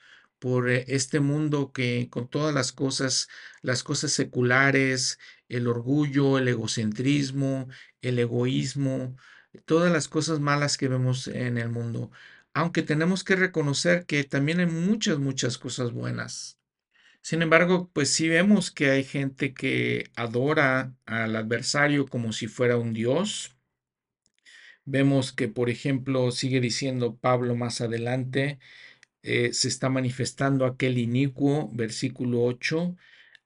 por eh, este mundo que con todas las cosas, las cosas seculares, el orgullo, el egocentrismo, el egoísmo, todas las cosas malas que vemos en el mundo. Aunque tenemos que reconocer que también hay muchas, muchas cosas buenas. Sin embargo, pues sí vemos que hay gente que adora al adversario como si fuera un dios. Vemos que, por ejemplo, sigue diciendo Pablo más adelante, eh, se está manifestando aquel inicuo, versículo 8,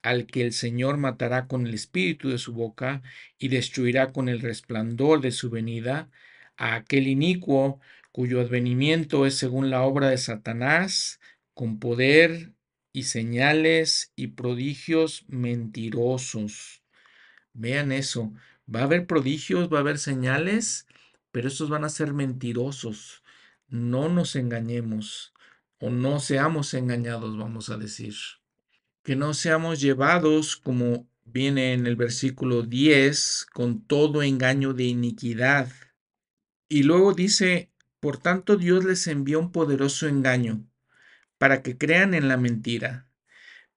al que el Señor matará con el espíritu de su boca y destruirá con el resplandor de su venida, a aquel inicuo cuyo advenimiento es según la obra de Satanás, con poder y señales y prodigios mentirosos. Vean eso, va a haber prodigios, va a haber señales, pero estos van a ser mentirosos. No nos engañemos o no seamos engañados, vamos a decir. Que no seamos llevados, como viene en el versículo 10, con todo engaño de iniquidad. Y luego dice, por tanto Dios les envió un poderoso engaño para que crean en la mentira.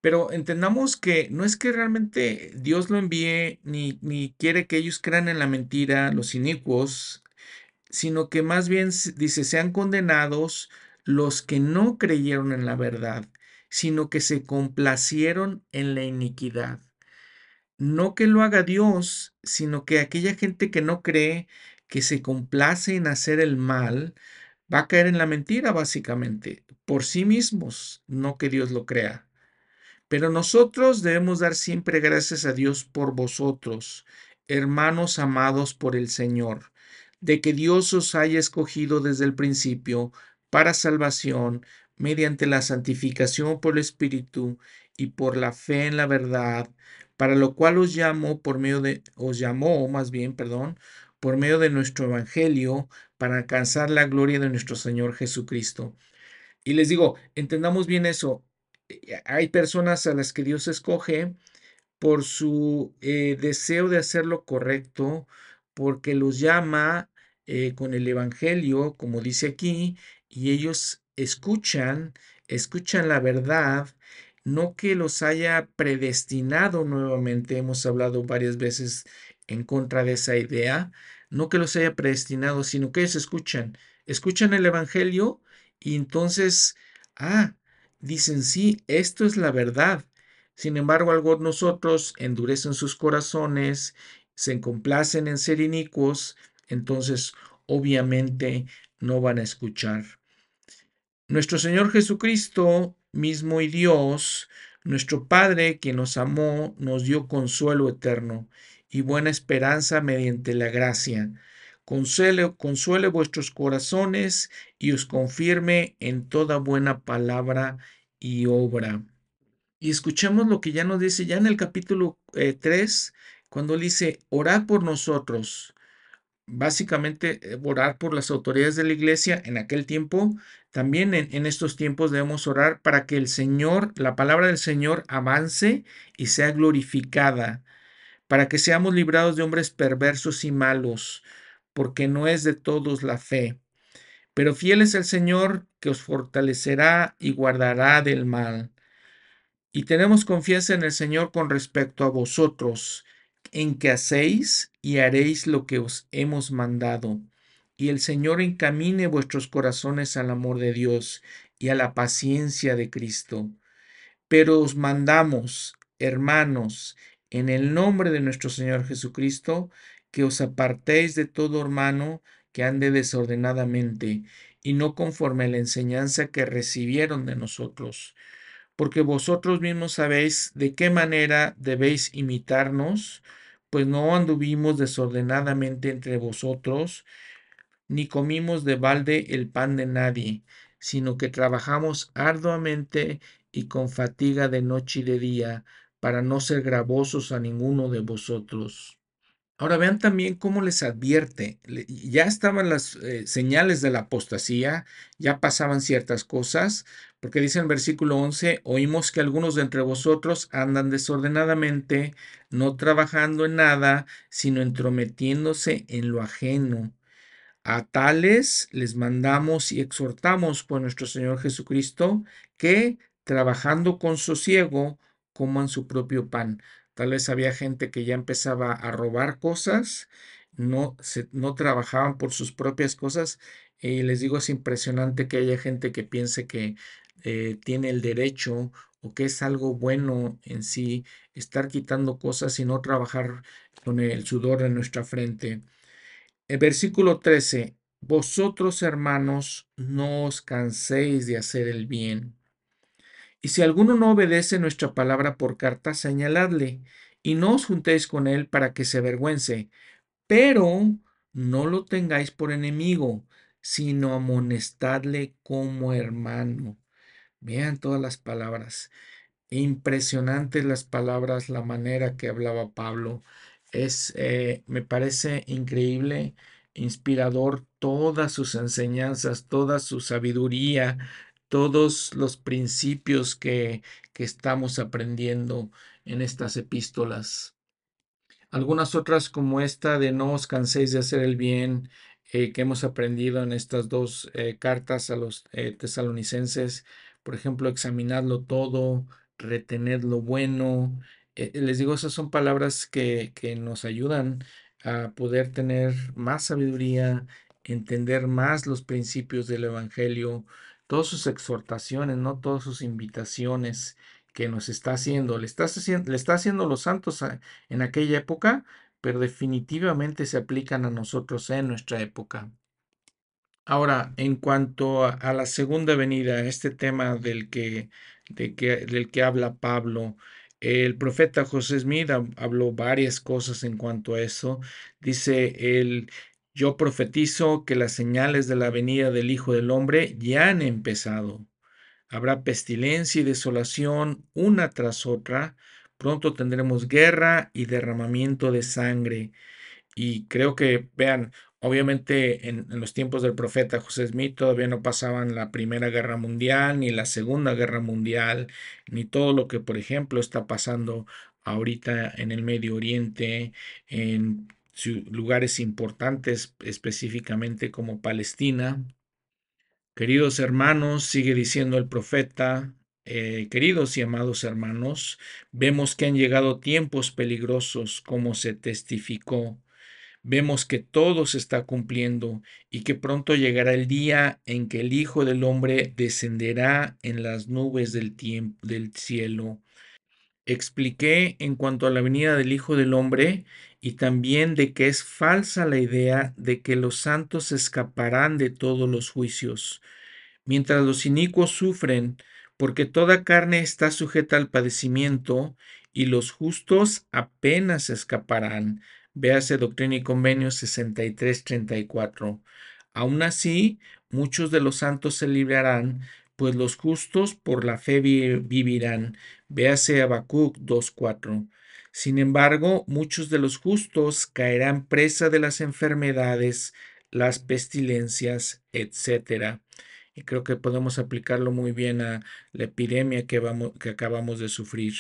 Pero entendamos que no es que realmente Dios lo envíe ni, ni quiere que ellos crean en la mentira, los inicuos, sino que más bien dice, sean condenados los que no creyeron en la verdad, sino que se complacieron en la iniquidad. No que lo haga Dios, sino que aquella gente que no cree, que se complace en hacer el mal, va a caer en la mentira básicamente, por sí mismos, no que Dios lo crea. Pero nosotros debemos dar siempre gracias a Dios por vosotros, hermanos amados por el Señor, de que Dios os haya escogido desde el principio para salvación mediante la santificación por el Espíritu y por la fe en la verdad, para lo cual os llamo por medio de os llamó más bien, perdón, por medio de nuestro evangelio para alcanzar la gloria de nuestro Señor Jesucristo. Y les digo, entendamos bien eso. Eh, hay personas a las que Dios escoge por su eh, deseo de hacer lo correcto, porque los llama eh, con el Evangelio, como dice aquí, y ellos escuchan, escuchan la verdad, no que los haya predestinado nuevamente, hemos hablado varias veces en contra de esa idea, no que los haya predestinado, sino que ellos escuchan, escuchan el Evangelio y entonces, ah, dicen, sí, esto es la verdad. Sin embargo, algunos nosotros endurecen sus corazones, se complacen en ser inicuos, entonces obviamente no van a escuchar. Nuestro Señor Jesucristo, mismo y Dios, nuestro Padre, quien nos amó, nos dio consuelo eterno y buena esperanza mediante la gracia. Consuele, consuele vuestros corazones y os confirme en toda buena palabra y obra. Y escuchemos lo que ya nos dice ya en el capítulo 3, eh, cuando dice, orad por nosotros básicamente eh, orar por las autoridades de la iglesia en aquel tiempo. También en, estos tiempos debemos orar para que el Señor, la palabra del Señor avance y sea glorificada, para que seamos librados de hombres perversos y malos, porque no es de todos la fe. Pero fiel es el Señor que os fortalecerá y guardará del mal. Y tenemos confianza en el Señor con respecto a vosotros, en que hacéis y haréis lo que os hemos mandado. Y el Señor encamine vuestros corazones al amor de Dios y a la paciencia de Cristo. Pero os mandamos, hermanos, en el nombre de nuestro Señor Jesucristo, que os apartéis de todo hermano que ande desordenadamente y no conforme a la enseñanza que recibieron de nosotros porque vosotros mismos sabéis de qué manera debéis imitarnos, pues no anduvimos desordenadamente entre vosotros, ni comimos de balde el pan de nadie, sino que trabajamos arduamente y con fatiga de noche y de día, para no ser gravosos a ninguno de vosotros. Ahora vean también cómo les advierte. Ya estaban las eh, señales de la apostasía, ya pasaban ciertas cosas, porque dice en versículo 11, oímos que algunos de entre vosotros andan desordenadamente, no trabajando en nada, sino entrometiéndose en lo ajeno. A tales les mandamos y exhortamos por nuestro Señor Jesucristo que, trabajando con sosiego, coman su propio pan. Tal vez había gente que ya empezaba a robar cosas, no, se, no trabajaban por sus propias cosas. Y les digo, es impresionante que haya gente que piense que eh, tiene el derecho o que es algo bueno en sí estar quitando cosas y no trabajar con el sudor de nuestra frente. El versículo 13, vosotros hermanos no os canséis de hacer el bien y si alguno no obedece nuestra palabra por carta, señaladle, y no os juntéis con él para que se avergüence, pero no lo tengáis por enemigo, sino amonestadle como hermano. Vean todas las palabras. Impresionantes las palabras, la manera que hablaba Pablo. Es, eh, me parece increíble, inspirador todas sus enseñanzas, toda su sabiduría, todos los principios que, que estamos aprendiendo en estas epístolas. Algunas otras como esta de no os canséis de hacer el bien eh, que hemos aprendido en estas dos eh, cartas a los eh, tesalonicenses. Por ejemplo, examinadlo todo, retened lo bueno. les digo, esas son palabras que, que nos ayudan a poder tener más sabiduría, entender más los principios del Evangelio, todas sus exhortaciones, ¿no? Todas sus invitaciones que nos está haciendo. Le está haciendo, le está haciendo los santos en aquella época, pero definitivamente se aplican a nosotros en nuestra época. Ahora, en cuanto a, la segunda venida, este tema del que, de que, del que habla Pablo, el profeta José Smith habló varias cosas en cuanto a eso. Dice, el, yo profetizo que las señales de la venida del Hijo del Hombre ya han empezado. Habrá pestilencia y desolación una tras otra. Pronto tendremos guerra y derramamiento de sangre. Y creo que, vean, obviamente en, los tiempos del profeta José Smith todavía no pasaban la Primera Guerra Mundial, ni la Segunda Guerra Mundial, ni todo lo que, por ejemplo, está pasando ahorita en el Medio Oriente, en lugares importantes específicamente como Palestina. Queridos hermanos, sigue diciendo el profeta, eh, queridos y amados hermanos, vemos que han llegado tiempos peligrosos como se testificó. Vemos que todo se está cumpliendo y que pronto llegará el día en que el Hijo del Hombre descenderá en las nubes del, cielo expliqué en cuanto a la venida del Hijo del Hombre y también de que es falsa la idea de que los santos escaparán de todos los juicios, mientras los inicuos sufren, porque toda carne está sujeta al padecimiento y los justos apenas escaparán. Véase Doctrina y Convenio 63-34. Aún así, muchos de los santos se librarán, pues los justos por la fe vivirán. Véase Habacuc 2.4. Sin embargo, muchos de los justos caerán presa de las enfermedades, las pestilencias, etc. Y creo que podemos aplicarlo muy bien a la epidemia que, vamos, que acabamos de sufrir.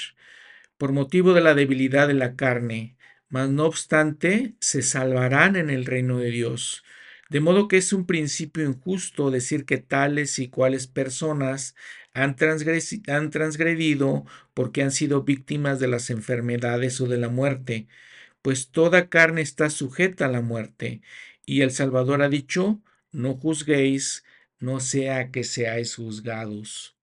Por motivo de la debilidad de la carne, mas no obstante, se salvarán en el reino de Dios. De modo que es un principio injusto decir que tales y cuales personas han, transgredido porque han sido víctimas de las enfermedades o de la muerte, pues toda carne está sujeta a la muerte. Y el Salvador ha dicho, no juzguéis, no sea que seáis juzgados.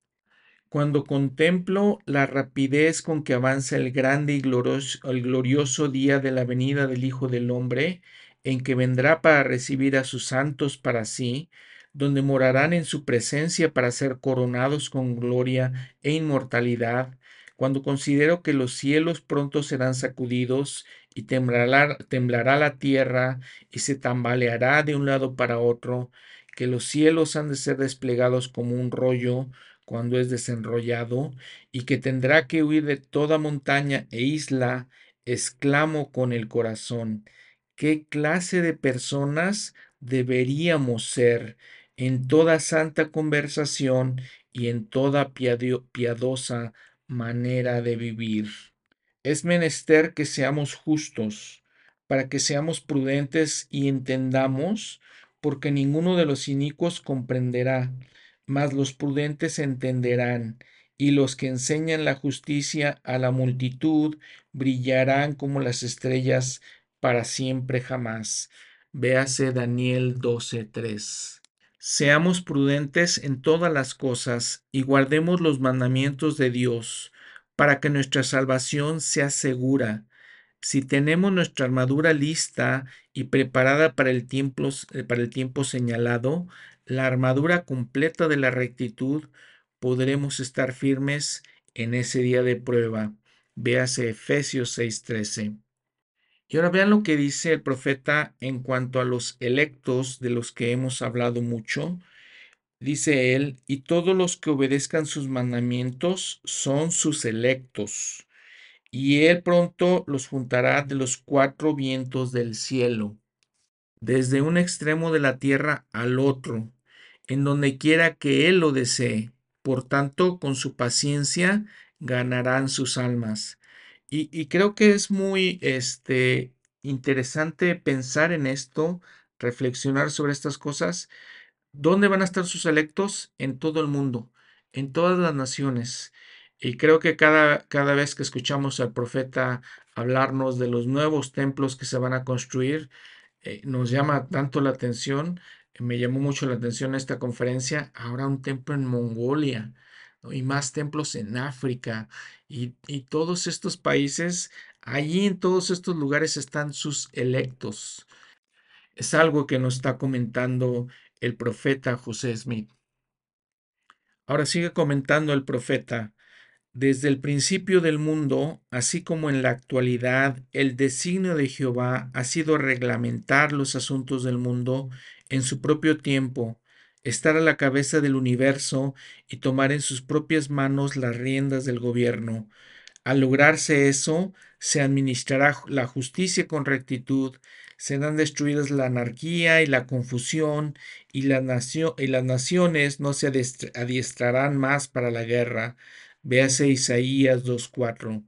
Cuando contemplo la rapidez con que avanza el grande y glorioso día de la venida del Hijo del Hombre, en que vendrá para recibir a sus santos para sí, donde morarán en su presencia para ser coronados con gloria e inmortalidad, cuando considero que los cielos pronto serán sacudidos y temblará, temblará la tierra y se tambaleará de un lado para otro, que los cielos han de ser desplegados como un rollo cuando es desenrollado, y que tendrá que huir de toda montaña e isla, exclamo con el corazón, ¿qué clase de personas deberíamos ser en toda santa conversación y en toda piadosa manera de vivir? Es menester que seamos justos, para que seamos prudentes y entendamos, porque ninguno de los inicuos comprenderá, mas los prudentes entenderán, y los que enseñan la justicia a la multitud brillarán como las estrellas para siempre jamás. Véase Daniel 12:3. Seamos prudentes en todas las cosas y guardemos los mandamientos de Dios, para que nuestra salvación sea segura. Si tenemos nuestra armadura lista y preparada para el tiempo, eh, señalado, la armadura completa de la rectitud, podremos estar firmes en ese día de prueba. Véase Efesios 6:13. Y ahora vean lo que dice el profeta en cuanto a los electos de los que hemos hablado mucho. Dice él, y todos los que obedezcan sus mandamientos son sus electos, y él pronto los juntará de los cuatro vientos del cielo, desde un extremo de la tierra al otro, en donde quiera que él lo desee. Por tanto, con su paciencia ganarán sus almas. Y, creo que es muy este, interesante pensar en esto, reflexionar sobre estas cosas, ¿Dónde van a estar sus electos? En todo el mundo, en todas las naciones. Y creo que cada, cada vez que escuchamos al profeta hablarnos de los nuevos templos que se van a construir, eh, nos llama tanto la atención. Me llamó mucho la atención esta conferencia. Ahora un templo en Mongolia y más templos en África y, y todos estos países. Allí en todos estos lugares están sus electos. Es algo que nos está comentando el profeta José Smith. Ahora sigue comentando el profeta, desde el principio del mundo, así como en la actualidad, el designio de Jehová ha sido reglamentar los asuntos del mundo en su propio tiempo, estar a la cabeza del universo y tomar en sus propias manos las riendas del gobierno. Al lograrse eso, se administrará la justicia con rectitud, serán destruidas la anarquía y la confusión, y, y las naciones no se adiestrarán más para la guerra. Véase Isaías 2.4.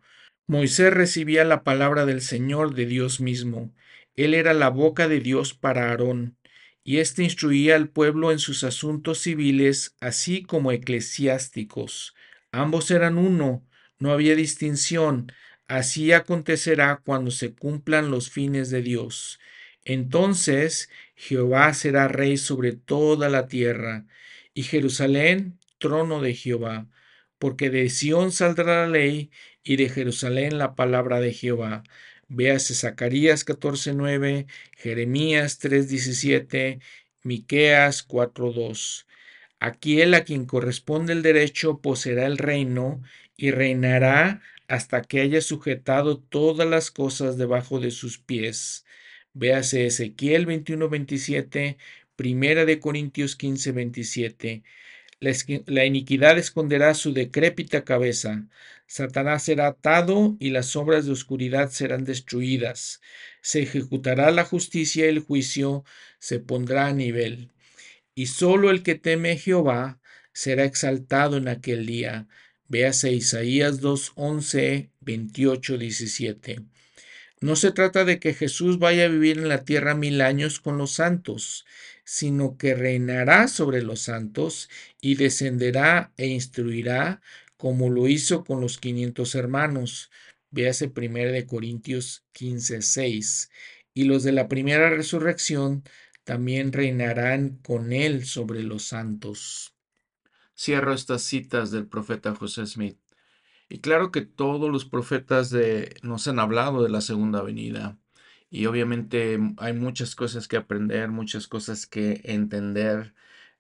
Moisés recibía la palabra del Señor de Dios mismo. Él era la boca de Dios para Aarón, y éste instruía al pueblo en sus asuntos civiles, así como eclesiásticos. Ambos eran uno, no había distinción, Así acontecerá cuando se cumplan los fines de Dios. Entonces Jehová será rey sobre toda la tierra, y Jerusalén trono de Jehová, porque de Sión saldrá la ley, y de Jerusalén la palabra de Jehová. Véase Zacarías 14:9, Jeremías 3:17, Miqueas 4:2. Aquel a quien corresponde el derecho poseerá el reino y reinará hasta que haya sujetado todas las cosas debajo de sus pies. Véase Ezequiel 21:27, Primera de Corintios 15:27. La, la iniquidad esconderá su decrépita cabeza. Satanás será atado y las obras de oscuridad serán destruidas. Se ejecutará la justicia y el juicio se pondrá a nivel. Y sólo el que teme a Jehová será exaltado en aquel día Véase Isaías 2, 11, 28, 17. No se trata de que Jesús vaya a vivir en la tierra mil años con los santos, sino que reinará sobre los santos y descenderá e instruirá como lo hizo con los quinientos hermanos. Véase 1 de Corintios 15, 6. Y los de la primera resurrección también reinarán con él sobre los santos cierro estas citas del profeta José Smith. Y claro que todos los profetas de, nos han hablado de la segunda venida. Y obviamente hay muchas cosas que aprender, muchas cosas que entender.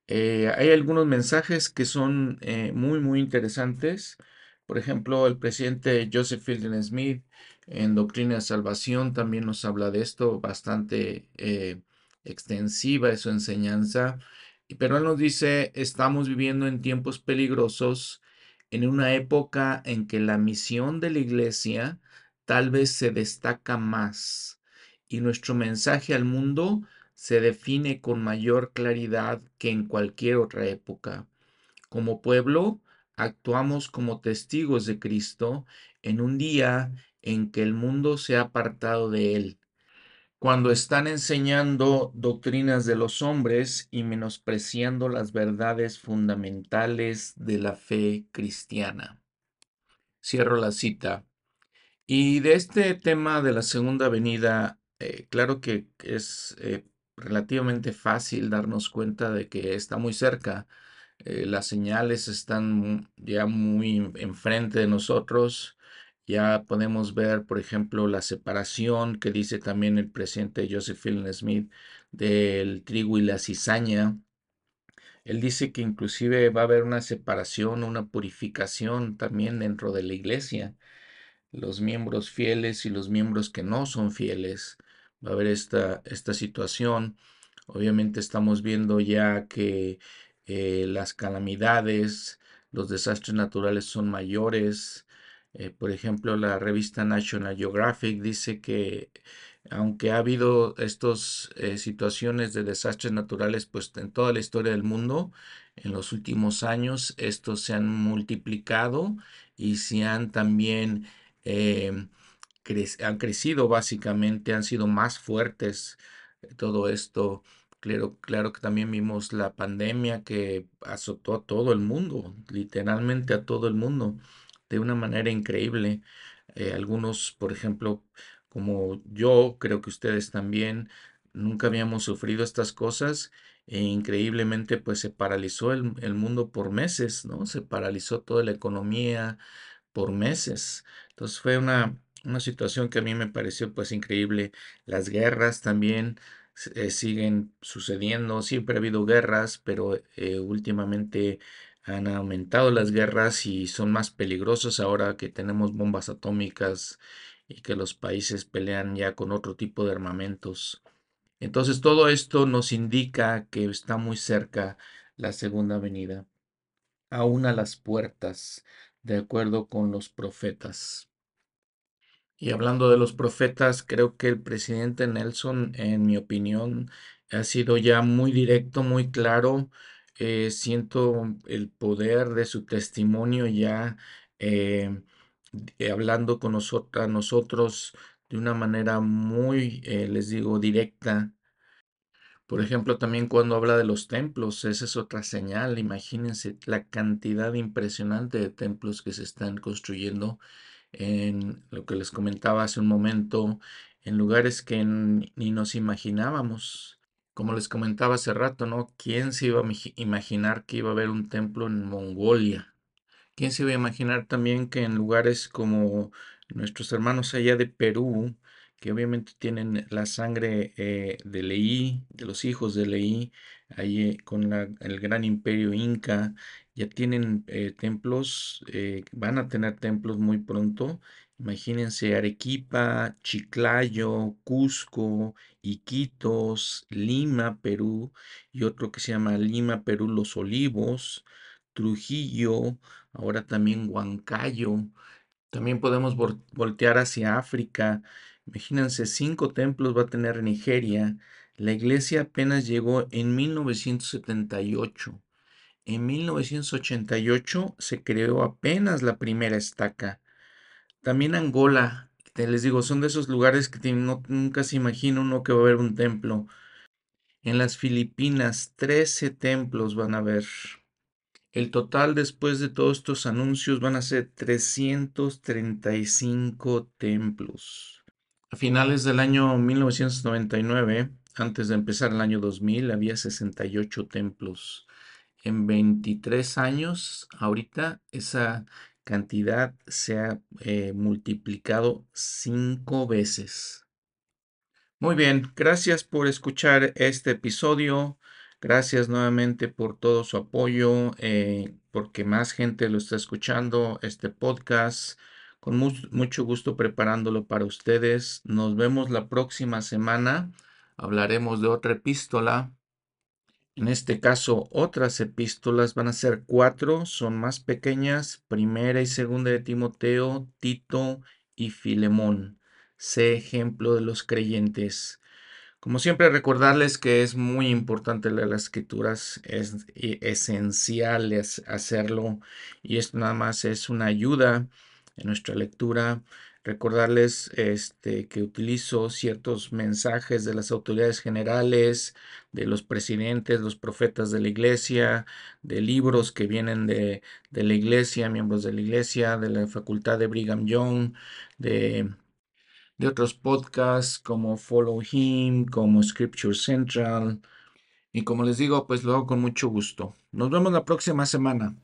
Eh, hay algunos mensajes que son eh, muy, muy interesantes. Por ejemplo, el presidente Joseph Fielding Smith en Doctrina de Salvación también nos habla de esto, bastante eh, extensiva es su enseñanza. Pero él nos dice, estamos viviendo en tiempos peligrosos, en una época en que la misión de la iglesia tal vez se destaca más y nuestro mensaje al mundo se define con mayor claridad que en cualquier otra época. Como pueblo, actuamos como testigos de Cristo en un día en que el mundo se ha apartado de Él, cuando están enseñando doctrinas de los hombres y menospreciando las verdades fundamentales de la fe cristiana. Cierro la cita. Y de este tema de la segunda venida, eh, claro que es eh, relativamente fácil darnos cuenta de que está muy cerca. Eh, las señales están ya muy enfrente de nosotros. Ya podemos ver, por ejemplo, la separación que dice también el presidente Joseph Fielding Smith del trigo y la cizaña. Él dice que inclusive va a haber una separación, una purificación también dentro de la iglesia. Los miembros fieles y los miembros que no son fieles. Va a haber esta, esta situación. Obviamente estamos viendo ya que eh, las calamidades, los desastres naturales son mayores. Eh, por ejemplo, la revista National Geographic dice que aunque ha habido estas eh, situaciones de desastres naturales, pues en toda la historia del mundo, en los últimos años, estos se han multiplicado y se han también han crecido básicamente, han sido más fuertes. Todo esto, claro, claro que también vimos la pandemia que azotó a todo el mundo, literalmente a todo el mundo de una manera increíble. Eh, algunos, por ejemplo, como yo, creo que ustedes también, nunca habíamos sufrido estas cosas e increíblemente pues se paralizó el, el mundo por meses, ¿no? Se paralizó toda la economía por meses. Entonces fue una, una situación que a mí me pareció pues increíble. Las guerras también eh, siguen sucediendo, siempre ha habido guerras, pero eh, últimamente han aumentado las guerras y son más peligrosos ahora que tenemos bombas atómicas y que los países pelean ya con otro tipo de armamentos. Entonces todo esto nos indica que está muy cerca la segunda venida, aún a las puertas, de acuerdo con los profetas. Y hablando de los profetas, creo que el presidente Nelson, en mi opinión, ha sido ya muy directo, muy claro eh, siento el poder de su testimonio ya eh, eh, hablando con nosotros, nosotros de una manera muy, les digo, directa. Por ejemplo, también cuando habla de los templos, esa es otra señal. Imagínense la cantidad impresionante de templos que se están construyendo en lo que les comentaba hace un momento, en lugares que ni nos imaginábamos. Como les comentaba hace rato, ¿no? ¿Quién se iba a imaginar que iba a haber un templo en Mongolia? ¿Quién se iba a imaginar también que en lugares como nuestros hermanos allá de Perú, que obviamente tienen la sangre eh, de Leí, de los hijos de Leí, allí con el gran imperio inca, ya tienen eh, templos, eh, van a tener templos muy pronto Imagínense Arequipa, Chiclayo, Cusco, Iquitos, Lima, Perú, y otro que se llama Lima, Perú, Los Olivos, Trujillo, ahora también Huancayo. También podemos voltear hacia África. Imagínense, cinco templos va a tener Nigeria. La iglesia apenas llegó en 1978. En 1988 se creó apenas la primera estaca. También Angola, te les digo, son de esos lugares que nunca se imagina uno que va a haber un templo. En las Filipinas, 13 templos van a haber. El total después de todos estos anuncios van a ser 335 templos. A finales del año 1999, antes de empezar el año 2000, había 68 templos. En 23 años, ahorita esa cantidad se ha eh, multiplicado cinco veces. Muy bien, gracias por escuchar este episodio. Gracias nuevamente por todo su apoyo, eh, porque más gente lo está escuchando, este podcast. Con mucho gusto preparándolo para ustedes. Nos vemos la próxima semana. Hablaremos de otra epístola. En este caso, otras epístolas van a ser cuatro, son más pequeñas. Primera y segunda de Timoteo, Tito y Filemón. Sé ejemplo de los creyentes. Como siempre, recordarles que es muy importante leer las escrituras, es esencial hacerlo y esto nada más es una ayuda en nuestra lectura. Recordarles este, que utilizo ciertos mensajes de las autoridades generales, de los presidentes, los profetas de la iglesia, de libros que vienen de, de la iglesia, miembros de la iglesia, de la facultad de Brigham Young, de de otros podcasts como Follow Him, como Scripture Central. Y como les digo, pues lo hago con mucho gusto. Nos vemos la próxima semana.